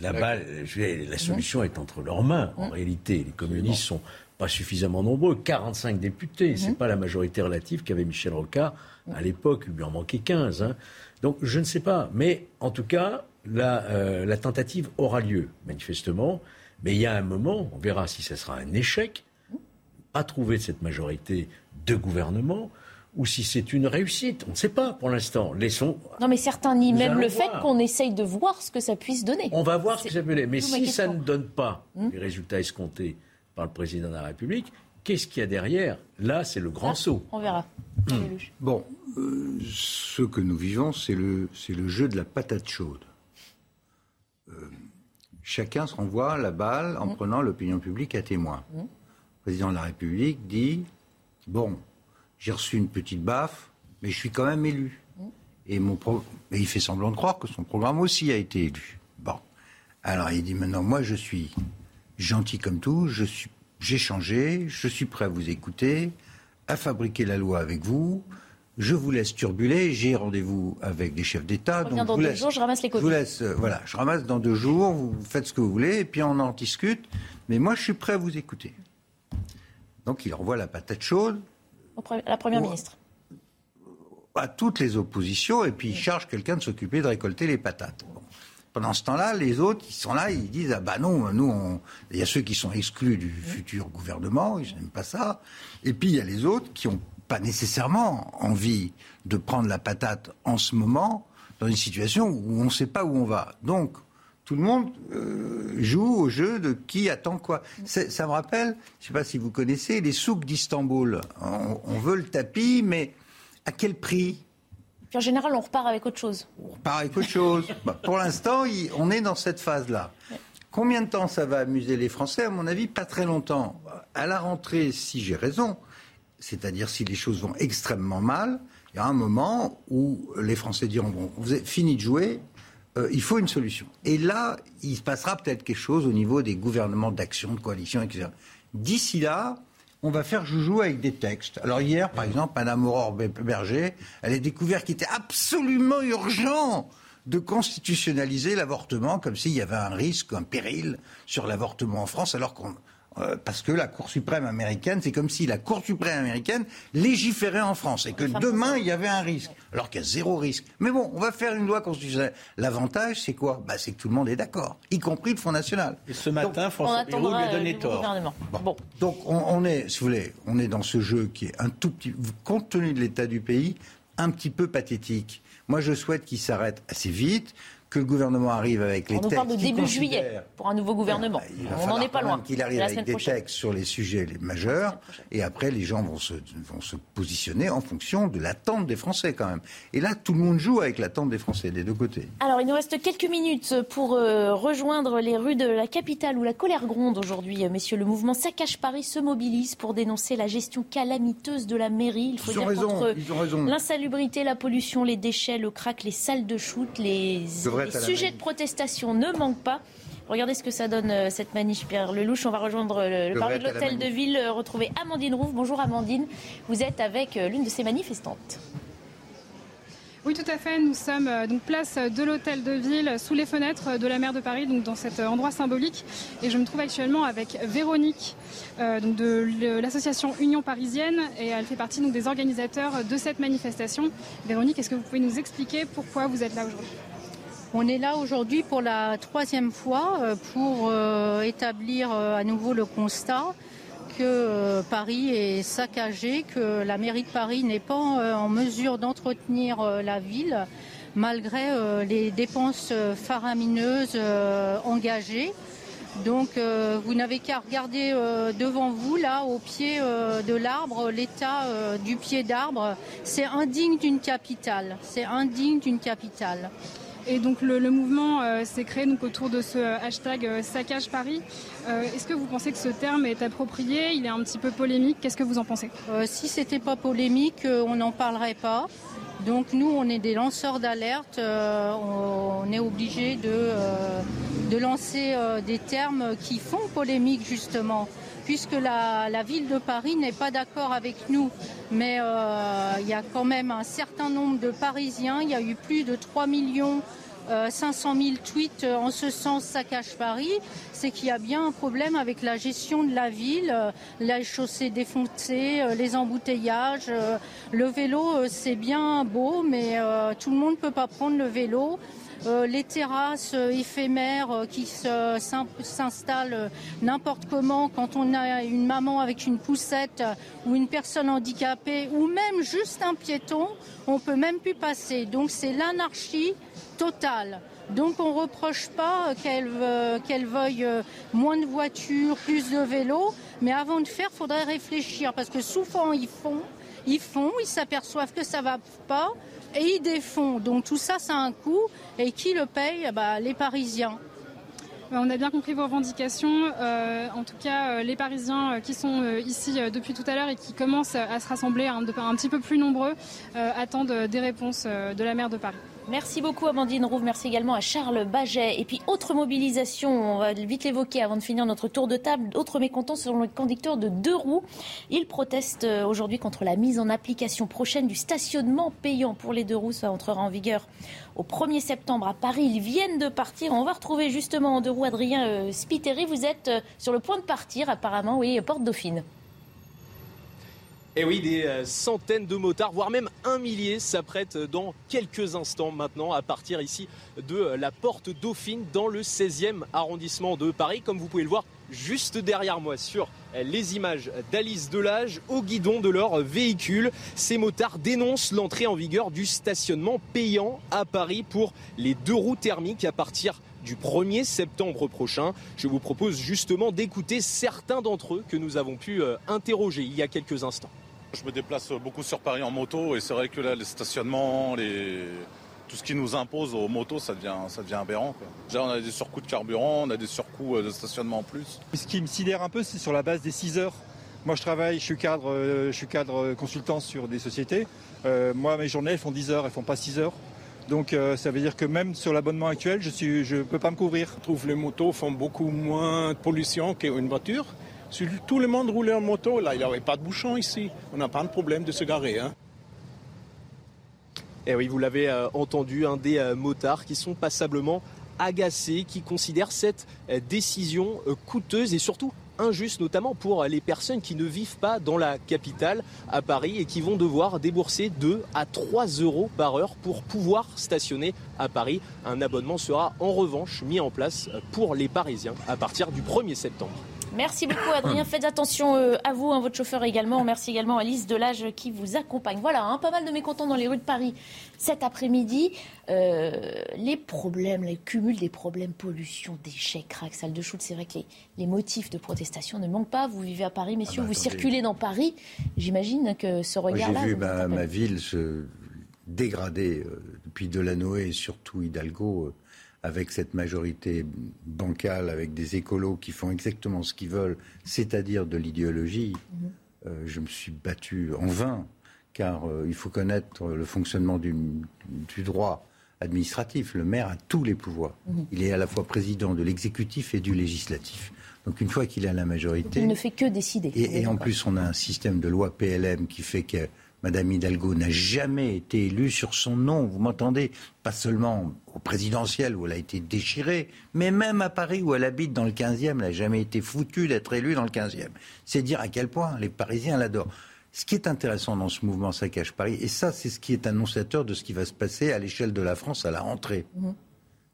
la, balle, la solution est entre leurs mains. En réalité, les communistes sont pas suffisamment nombreux. 45 députés, ce n'est pas la majorité relative qu'avait Michel Rocard à l'époque. Il lui en manquait 15. Hein. Donc je ne sais pas. Mais en tout cas, la, euh, la, tentative aura lieu, manifestement. Mais il y a un moment, on verra si ce sera un échec, à trouver cette majorité de gouvernement ou si c'est une réussite. On ne sait pas pour l'instant. Laissons. Non, mais certains nient même le fait qu'on essaye de voir ce que ça puisse donner. On va voir ce que ça peut donner. Mais si ça ne donne pas hmm les résultats escomptés par le président de la République, qu'est-ce qu'il y a derrière? Là, c'est le grand ah, saut. On verra. Hmm. Bon, euh, ce que nous vivons, c'est le, le jeu de la patate chaude. Euh, chacun se renvoie la balle en hmm. prenant l'opinion publique à témoin. Le président de la République dit Bon, j'ai reçu une petite baffe, mais je suis quand même élu. Et, mon il fait semblant de croire que son programme aussi a été élu. Bon. Alors il dit maintenant, moi je suis gentil comme tout, je suis, j'ai changé, je suis prêt à vous écouter, à fabriquer la loi avec vous. Je vous laisse turbuler. J'ai rendez-vous avec des chefs d'État. Donc dans deux jours, je ramasse les copies. Je vous laisse, euh, voilà, je ramasse dans deux jours. Vous faites ce que vous voulez, et puis on en discute. Mais moi, je suis prêt à vous écouter. Donc il envoie la patate chaude la Première ministre À toutes les oppositions, et puis il charge quelqu'un de s'occuper de récolter les patates. Pendant ce temps-là, les autres, ils sont là, ils disent Ah bah non, nous, il y a ceux qui sont exclus du futur gouvernement, ils n'aiment pas ça. Et puis il y a les autres qui n'ont pas nécessairement envie de prendre la patate en ce moment, dans une situation où on ne sait pas où on va. Donc, tout le monde euh, joue au jeu de qui attend quoi. Ça me rappelle, je ne sais pas si vous connaissez, les souks d'Istanbul. On, veut le tapis, mais à quel prix? En général, on repart avec autre chose. On repart avec autre chose. Bah, pour l'instant, on est dans cette phase-là. Combien de temps ça va amuser les Français? À mon avis, pas très longtemps. À la rentrée, si j'ai raison, c'est-à-dire si les choses vont extrêmement mal, il y a un moment où les Français diront bon, vous avez fini de jouer, euh, il faut une solution. Et là, il se passera peut-être quelque chose au niveau des gouvernements d'action, de coalition, etc. D'ici là, on va faire joujou avec des textes. Alors hier, par exemple, Madame Aurore Berger, elle a découvert qu'il était absolument urgent de constitutionnaliser l'avortement comme s'il y avait un risque, un péril sur l'avortement en France, alors qu'on euh, parce que la Cour suprême américaine, c'est comme si la Cour suprême américaine légiférait en France et que demain il y avait un risque, alors qu'il y a zéro risque. Mais bon, on va faire une loi constitutionnelle. L'avantage, c'est quoi? Bah, C'est que tout le monde est d'accord, y compris le Front National. Et ce matin, François Bayrou lui a donné euh, tort. Bon. Donc on, est, si vous voulez, on est dans ce jeu qui est un tout petit, compte tenu de l'état du pays, un petit peu pathétique. Moi, je souhaite qu'il s'arrête assez vite que le gouvernement arrive avec les textes. On parle de début juillet pour un nouveau gouvernement. on n'en est pas loin. Qu'il arrive avec des textes sur les sujets les majeurs, et après les gens vont se, vont se positionner en fonction de l'attente des Français quand même. Et là, tout le monde joue avec l'attente des Français des deux côtés. Alors, il nous reste quelques minutes pour euh, rejoindre les rues de la capitale où la colère gronde aujourd'hui. Euh, messieurs, le mouvement Saccage Paris se mobilise pour dénoncer la gestion calamiteuse de la mairie. Il faut dire contre l'insalubrité, la pollution, les déchets, le crack, les salles de shoot, les les sujets de protestation ne manquent pas. Regardez ce que ça donne euh, cette manif, Pierre Lelouch. On va rejoindre le, le de l'hôtel de ville, euh, retrouver Amandine Rouve. Bonjour Amandine, vous êtes avec euh, l'une de ces manifestantes. Oui, tout à fait. Nous sommes donc place de l'hôtel de ville, sous les fenêtres de la maire de Paris, donc dans cet endroit symbolique. Et je me trouve actuellement avec Véronique, donc de l'association Union Parisienne, et elle fait partie donc, des organisateurs de cette manifestation. Véronique, est-ce que vous pouvez nous expliquer pourquoi vous êtes là aujourd'hui? On est là aujourd'hui pour la troisième fois euh, pour euh, établir euh, à nouveau le constat que Paris est saccagé, que la mairie de Paris n'est pas en mesure d'entretenir la ville malgré les dépenses faramineuses engagées. Donc vous n'avez qu'à regarder devant vous, là, au pied de l'arbre, l'état du pied d'arbre. C'est indigne d'une capitale. C'est indigne d'une capitale. Et donc le, mouvement euh, s'est créé autour de ce hashtag euh, Saccage Paris. Euh, est-ce que vous pensez que ce terme est approprié? Il est un petit peu polémique. Qu'est-ce que vous en pensez? Si c'était pas polémique, on n'en parlerait pas. Donc nous, on est des lanceurs d'alerte. on est obligé de lancer des termes qui font polémique justement puisque la, ville de Paris n'est pas d'accord avec nous. Mais il y a quand même un certain nombre de Parisiens. Il y a eu plus de 3 millions 500 000 tweets en ce sens saccage Paris, c'est qu'il y a bien un problème avec la gestion de la ville, la chaussée défoncée, les embouteillages. Le vélo, c'est bien beau, mais tout le monde ne peut pas prendre le vélo. Euh, les terrasses éphémères euh, qui s'installent n'importe comment quand on a une maman avec une poussette ou une personne handicapée ou même juste un piéton, on peut même plus passer. Donc c'est l'anarchie totale. Donc on ne reproche pas qu'elle qu veuille euh, moins de voitures, plus de vélos, mais avant de faire, il faudrait réfléchir parce que souvent ils font, ils font, ils s'aperçoivent que ça ne va pas et ils défont. Donc tout ça, ça a un coût et qui le paye? Ben, Les Parisiens. On a bien compris vos revendications. Euh, en tout cas, euh, les Parisiens qui sont ici depuis tout à l'heure et qui commencent à se rassembler un, un petit peu plus nombreux attendent des réponses de la maire de Paris. Merci beaucoup Amandine Rouve, merci également à Charles Baget. Et puis autre mobilisation, on va vite l'évoquer avant de finir notre tour de table, autre mécontents selon les conducteurs de deux roues. Ils protestent euh, aujourd'hui contre la mise en application prochaine du stationnement payant pour les deux roues. Ça entrera en vigueur au 1er septembre à Paris. Ils viennent de partir. On va retrouver justement en deux roues Adrien euh, Spiteri. Vous êtes euh, sur le point de partir apparemment, oui, Porte Dauphine. Et oui, des euh, centaines de motards, voire même un millier, s'apprêtent dans quelques instants maintenant à partir ici de la porte Dauphine dans le 16e arrondissement de Paris. Comme vous pouvez le voir juste derrière moi sur les images d'Alice Delage au guidon de leur véhicule. Ces motards dénoncent l'entrée en vigueur du stationnement payant à Paris pour les deux roues thermiques à partir du 1er septembre prochain. Je vous propose justement d'écouter certains d'entre eux que nous avons pu euh, interroger il y a quelques instants. Je me déplace beaucoup sur Paris en moto et c'est vrai que là, les stationnements, les... tout ce qui nous impose aux motos, ça devient, ça devient aberrant. Déjà, on a des surcoûts de carburant, on a des surcoûts euh, de stationnement en plus. Ce qui me sidère un peu, c'est sur la base des 6 heures. Moi, je travaille, je suis cadre, euh, je suis cadre consultant sur des sociétés. Euh, moi, mes journées, elles font 10 heures, elles font pas 6 heures. Donc ça veut dire que même sur l'abonnement actuel, je ne je peux pas me couvrir. Je trouve que les motos font beaucoup moins de pollution qu'une voiture. Si tout le monde roulait en moto, là, il n'y aurait pas de bouchon ici. On n'a pas de problème de se garer. Hein. Et eh oui, vous l'avez euh, entendu, un des euh, motards qui sont passablement agacés, qui considèrent cette euh, décision coûteuse et surtout injuste, notamment pour les personnes qui ne vivent pas dans la capitale, à Paris, et qui vont devoir débourser 2 à 3 euros par heure pour pouvoir stationner à Paris. Un abonnement sera en revanche mis en place pour les Parisiens à partir du 1er septembre. Merci beaucoup Adrien. Faites attention euh, à vous, à hein, votre chauffeur également. Merci également à Lise Delage qui vous accompagne. Voilà, hein, pas mal de mécontents dans les rues de Paris cet après-midi. Euh, les problèmes, les cumuls des problèmes, pollution, déchets, craques, salle de shoot, c'est vrai que les, motifs de protestation ne manquent pas. Vous vivez à Paris, messieurs, ah bah vous circulez dans Paris. J'imagine que ce regard-là... J'ai vu ma, ville se dégrader euh, depuis Delanoë et surtout Hidalgo avec cette majorité bancale, avec des écolos qui font exactement ce qu'ils veulent, c'est-à-dire de l'idéologie, mhm. euh, je me suis battu en vain, car euh, il faut connaître le fonctionnement du, droit administratif. Le maire a tous les pouvoirs. Mhm. Il est à la fois président de l'exécutif et du législatif. Donc une fois qu'il à la majorité... il ne fait que décider. Et, et en plus, on a un système de loi PLM qui fait que Madame Hidalgo n'a jamais été élue sur son nom, vous m'entendez Pas seulement au présidentiel où elle a été déchirée, mais même à Paris où elle habite dans le 15e, elle n'a jamais été foutue d'être élue dans le 15e. C'est dire à quel point les Parisiens l'adorent. Ce qui est intéressant dans ce mouvement Saccage Paris, et ça c'est ce qui est annonciateur de ce qui va se passer à l'échelle de la France à la rentrée, mmh.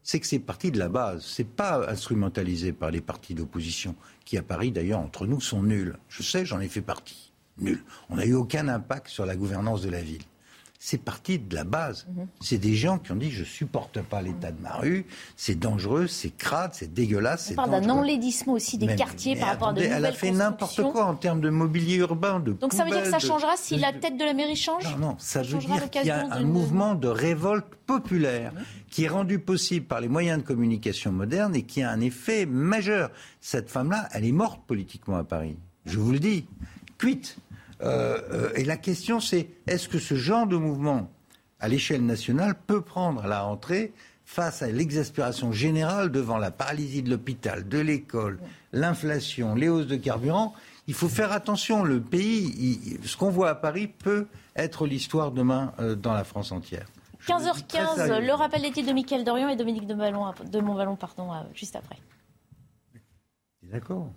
c'est que c'est parti de la base. C'est pas instrumentalisé par les partis d'opposition, qui à Paris d'ailleurs entre nous sont nuls. Je sais, j'en ai fait partie nul. On n'a eu aucun impact sur la gouvernance de la ville. C'est parti de la base. Mhm. C'est des gens qui ont dit je supporte pas l'état de ma rue, c'est dangereux, c'est crade, c'est dégueulasse. On parle d'un enlaidissement aussi des quartiers par rapport à de nouvelles Elle a fait n'importe quoi en termes de mobilier urbain, de Donc ça veut dire que ça changera si la tête de la mairie change Non, non, ça, veut dire qu'il y a un mouvement de révolte populaire qui est rendu possible par les moyens de communication modernes et qui a un effet majeur. Cette femme-là, elle est morte politiquement à Paris. Je vous le dis. Cuite. Euh, euh, et la question, c'est est-ce que ce genre de mouvement, à l'échelle nationale, peut prendre à la rentrée face à l'exaspération générale devant la paralysie de l'hôpital, de l'école, l'inflation, les hausses de carburant, il faut faire attention. Le pays, ce qu'on voit à Paris peut être l'histoire demain euh, dans la France entière. 15h15, le rappel des titres de Mickaël Dorian et Dominique de, de Montvalon, pardon, juste après. D'accord.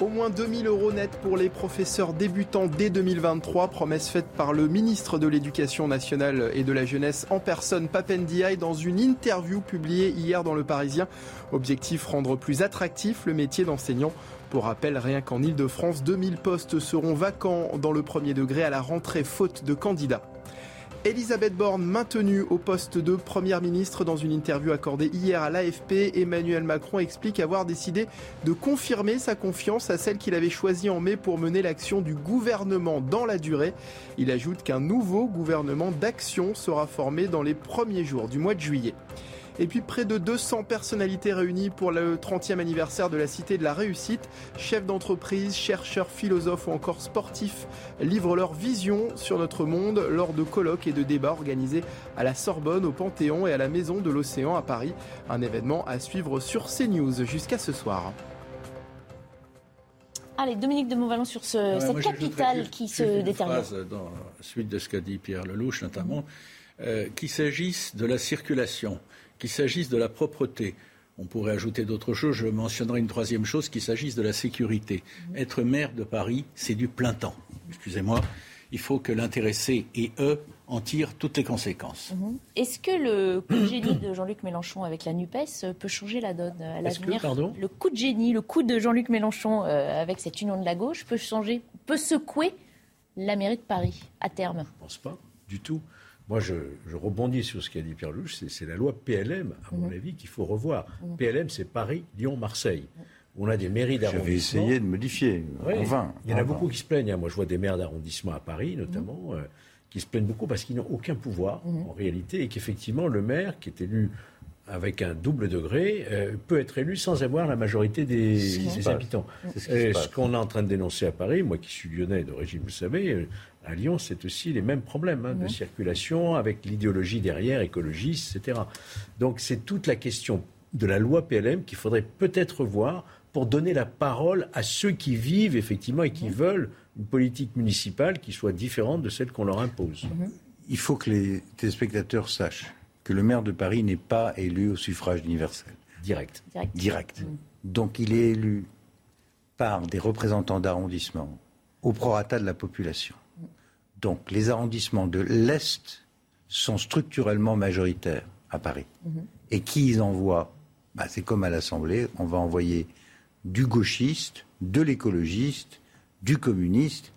Au moins 2000 euros net pour les professeurs débutants dès 2023, promesse faite par le ministre de l'Éducation nationale et de la jeunesse en personne, Papendiaï, dans une interview publiée hier dans Le Parisien. Objectif rendre plus attractif le métier d'enseignant. Pour rappel, rien qu'en Ile-de-France, 2000 postes seront vacants dans le premier degré à la rentrée faute de candidats. Elisabeth Borne maintenue au poste de Première ministre dans une interview accordée hier à l'AFP. Emmanuel Macron explique avoir décidé de confirmer sa confiance à celle qu'il avait choisie en mai pour mener l'action du gouvernement dans la durée. Il ajoute qu'un nouveau gouvernement d'action sera formé dans les premiers jours du mois de juillet. Et puis près de 200 personnalités réunies pour le 30e anniversaire de la Cité de la Réussite. Chefs d'entreprise, chercheurs, philosophes ou encore sportifs livrent leur vision sur notre monde lors de colloques et de débats organisés à la Sorbonne, au Panthéon et à la Maison de l'Océan à Paris. Un événement à suivre sur CNews jusqu'à ce soir. Allez, Dominique de Montvalon sur ce, cette capitale qui se détermine. Dans la suite de ce qu'a dit Pierre Lelouch notamment, euh, qu'il s'agisse de la circulation, qu'il s'agisse de la propreté. On pourrait ajouter d'autres choses. Je mentionnerai une troisième chose, qu'il s'agisse de la sécurité. Être maire de Paris, c'est du plein temps. Excusez-moi. Il faut que l'intéressé et eux en tirent toutes les conséquences. Mhm. Est-ce que le coup de génie de Jean-Luc Mélenchon avec la NUPES peut changer la donne à l'avenir Le coup de génie, le coup de Jean-Luc Mélenchon euh, avec cette union de la gauche peut changer, peut secouer la mairie de Paris à terme? Je ne pense pas du tout. Moi, je, rebondis sur ce qu'a dit Pierre Louche, c'est la loi PLM, à mon avis, qu'il faut revoir. PLM, c'est Paris, Lyon, Marseille. On a des mairies d'arrondissement. J'avais essayé de modifier, en vain. Il y en a beaucoup qui se plaignent. Hein. Moi, je vois des maires d'arrondissement à Paris, notamment, euh, qui se plaignent beaucoup parce qu'ils n'ont aucun pouvoir, en réalité, et qu'effectivement, le maire, qui est élu avec un double degré, euh, peut être élu sans avoir la majorité des, habitants. Ce qu'on est en train de dénoncer à Paris, moi qui suis lyonnais d'origine, vous savez, euh, à Lyon, c'est aussi les mêmes problèmes hein, de circulation, avec l'idéologie derrière, écologiste, etc. Donc c'est toute la question de la loi PLM qu'il faudrait peut-être voir pour donner la parole à ceux qui vivent effectivement et qui veulent une politique municipale qui soit différente de celle qu'on leur impose. Mhm. Il faut que les téléspectateurs sachent que le maire de Paris n'est pas élu au suffrage universel. Direct. Direct. Mhm. Donc il est élu par des représentants d'arrondissement au prorata de la population. Donc les arrondissements de l'Est sont structurellement majoritaires à Paris. Mhm. Et qui ils envoient bah, C'est comme à l'Assemblée, on va envoyer du gauchiste, de l'écologiste, du communiste.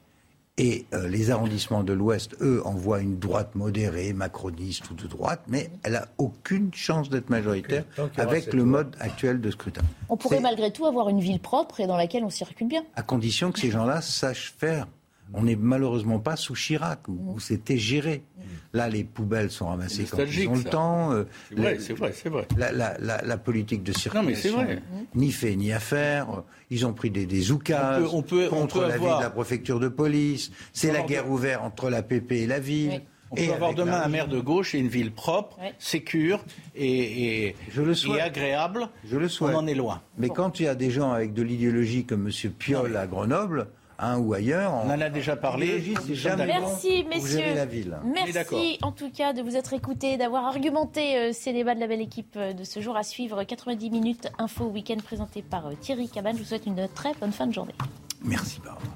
Et euh, les arrondissements de l'Ouest, eux, envoient une droite modérée, macroniste ou de droite, mais elle n'a aucune chance d'être majoritaire avec le mode actuel de scrutin. On pourrait malgré tout avoir une ville propre et dans laquelle on circule bien. À condition que ces gens-là sachent faire on n'est malheureusement pas sous Chirac, où, c'était géré. Là, les poubelles sont ramassées quand ils ont le temps. Euh, c'est vrai, c'est vrai, c'est vrai. La, politique de circulation, ni fait ni à faire. Ils ont pris des, des oukases on peut, contre la ville de la préfecture de police. C'est la guerre ouverte entre la PP et la ville. On peut avoir demain un maire de gauche et une ville propre, sécure et, agréable. Je le souhaite. On en est loin. Mais quand il y a des gens avec de l'idéologie comme M. Piolle à Grenoble, ou ailleurs. On, en a déjà parlé. Merci, messieurs. Merci en tout cas de vous être écoutés, d'avoir argumenté euh, ces débats de la belle équipe euh, de ce jour à suivre. 90 minutes info week-end présenté par euh, Thierry Cabane. Je vous souhaite une très bonne fin de journée. Merci, Barbara.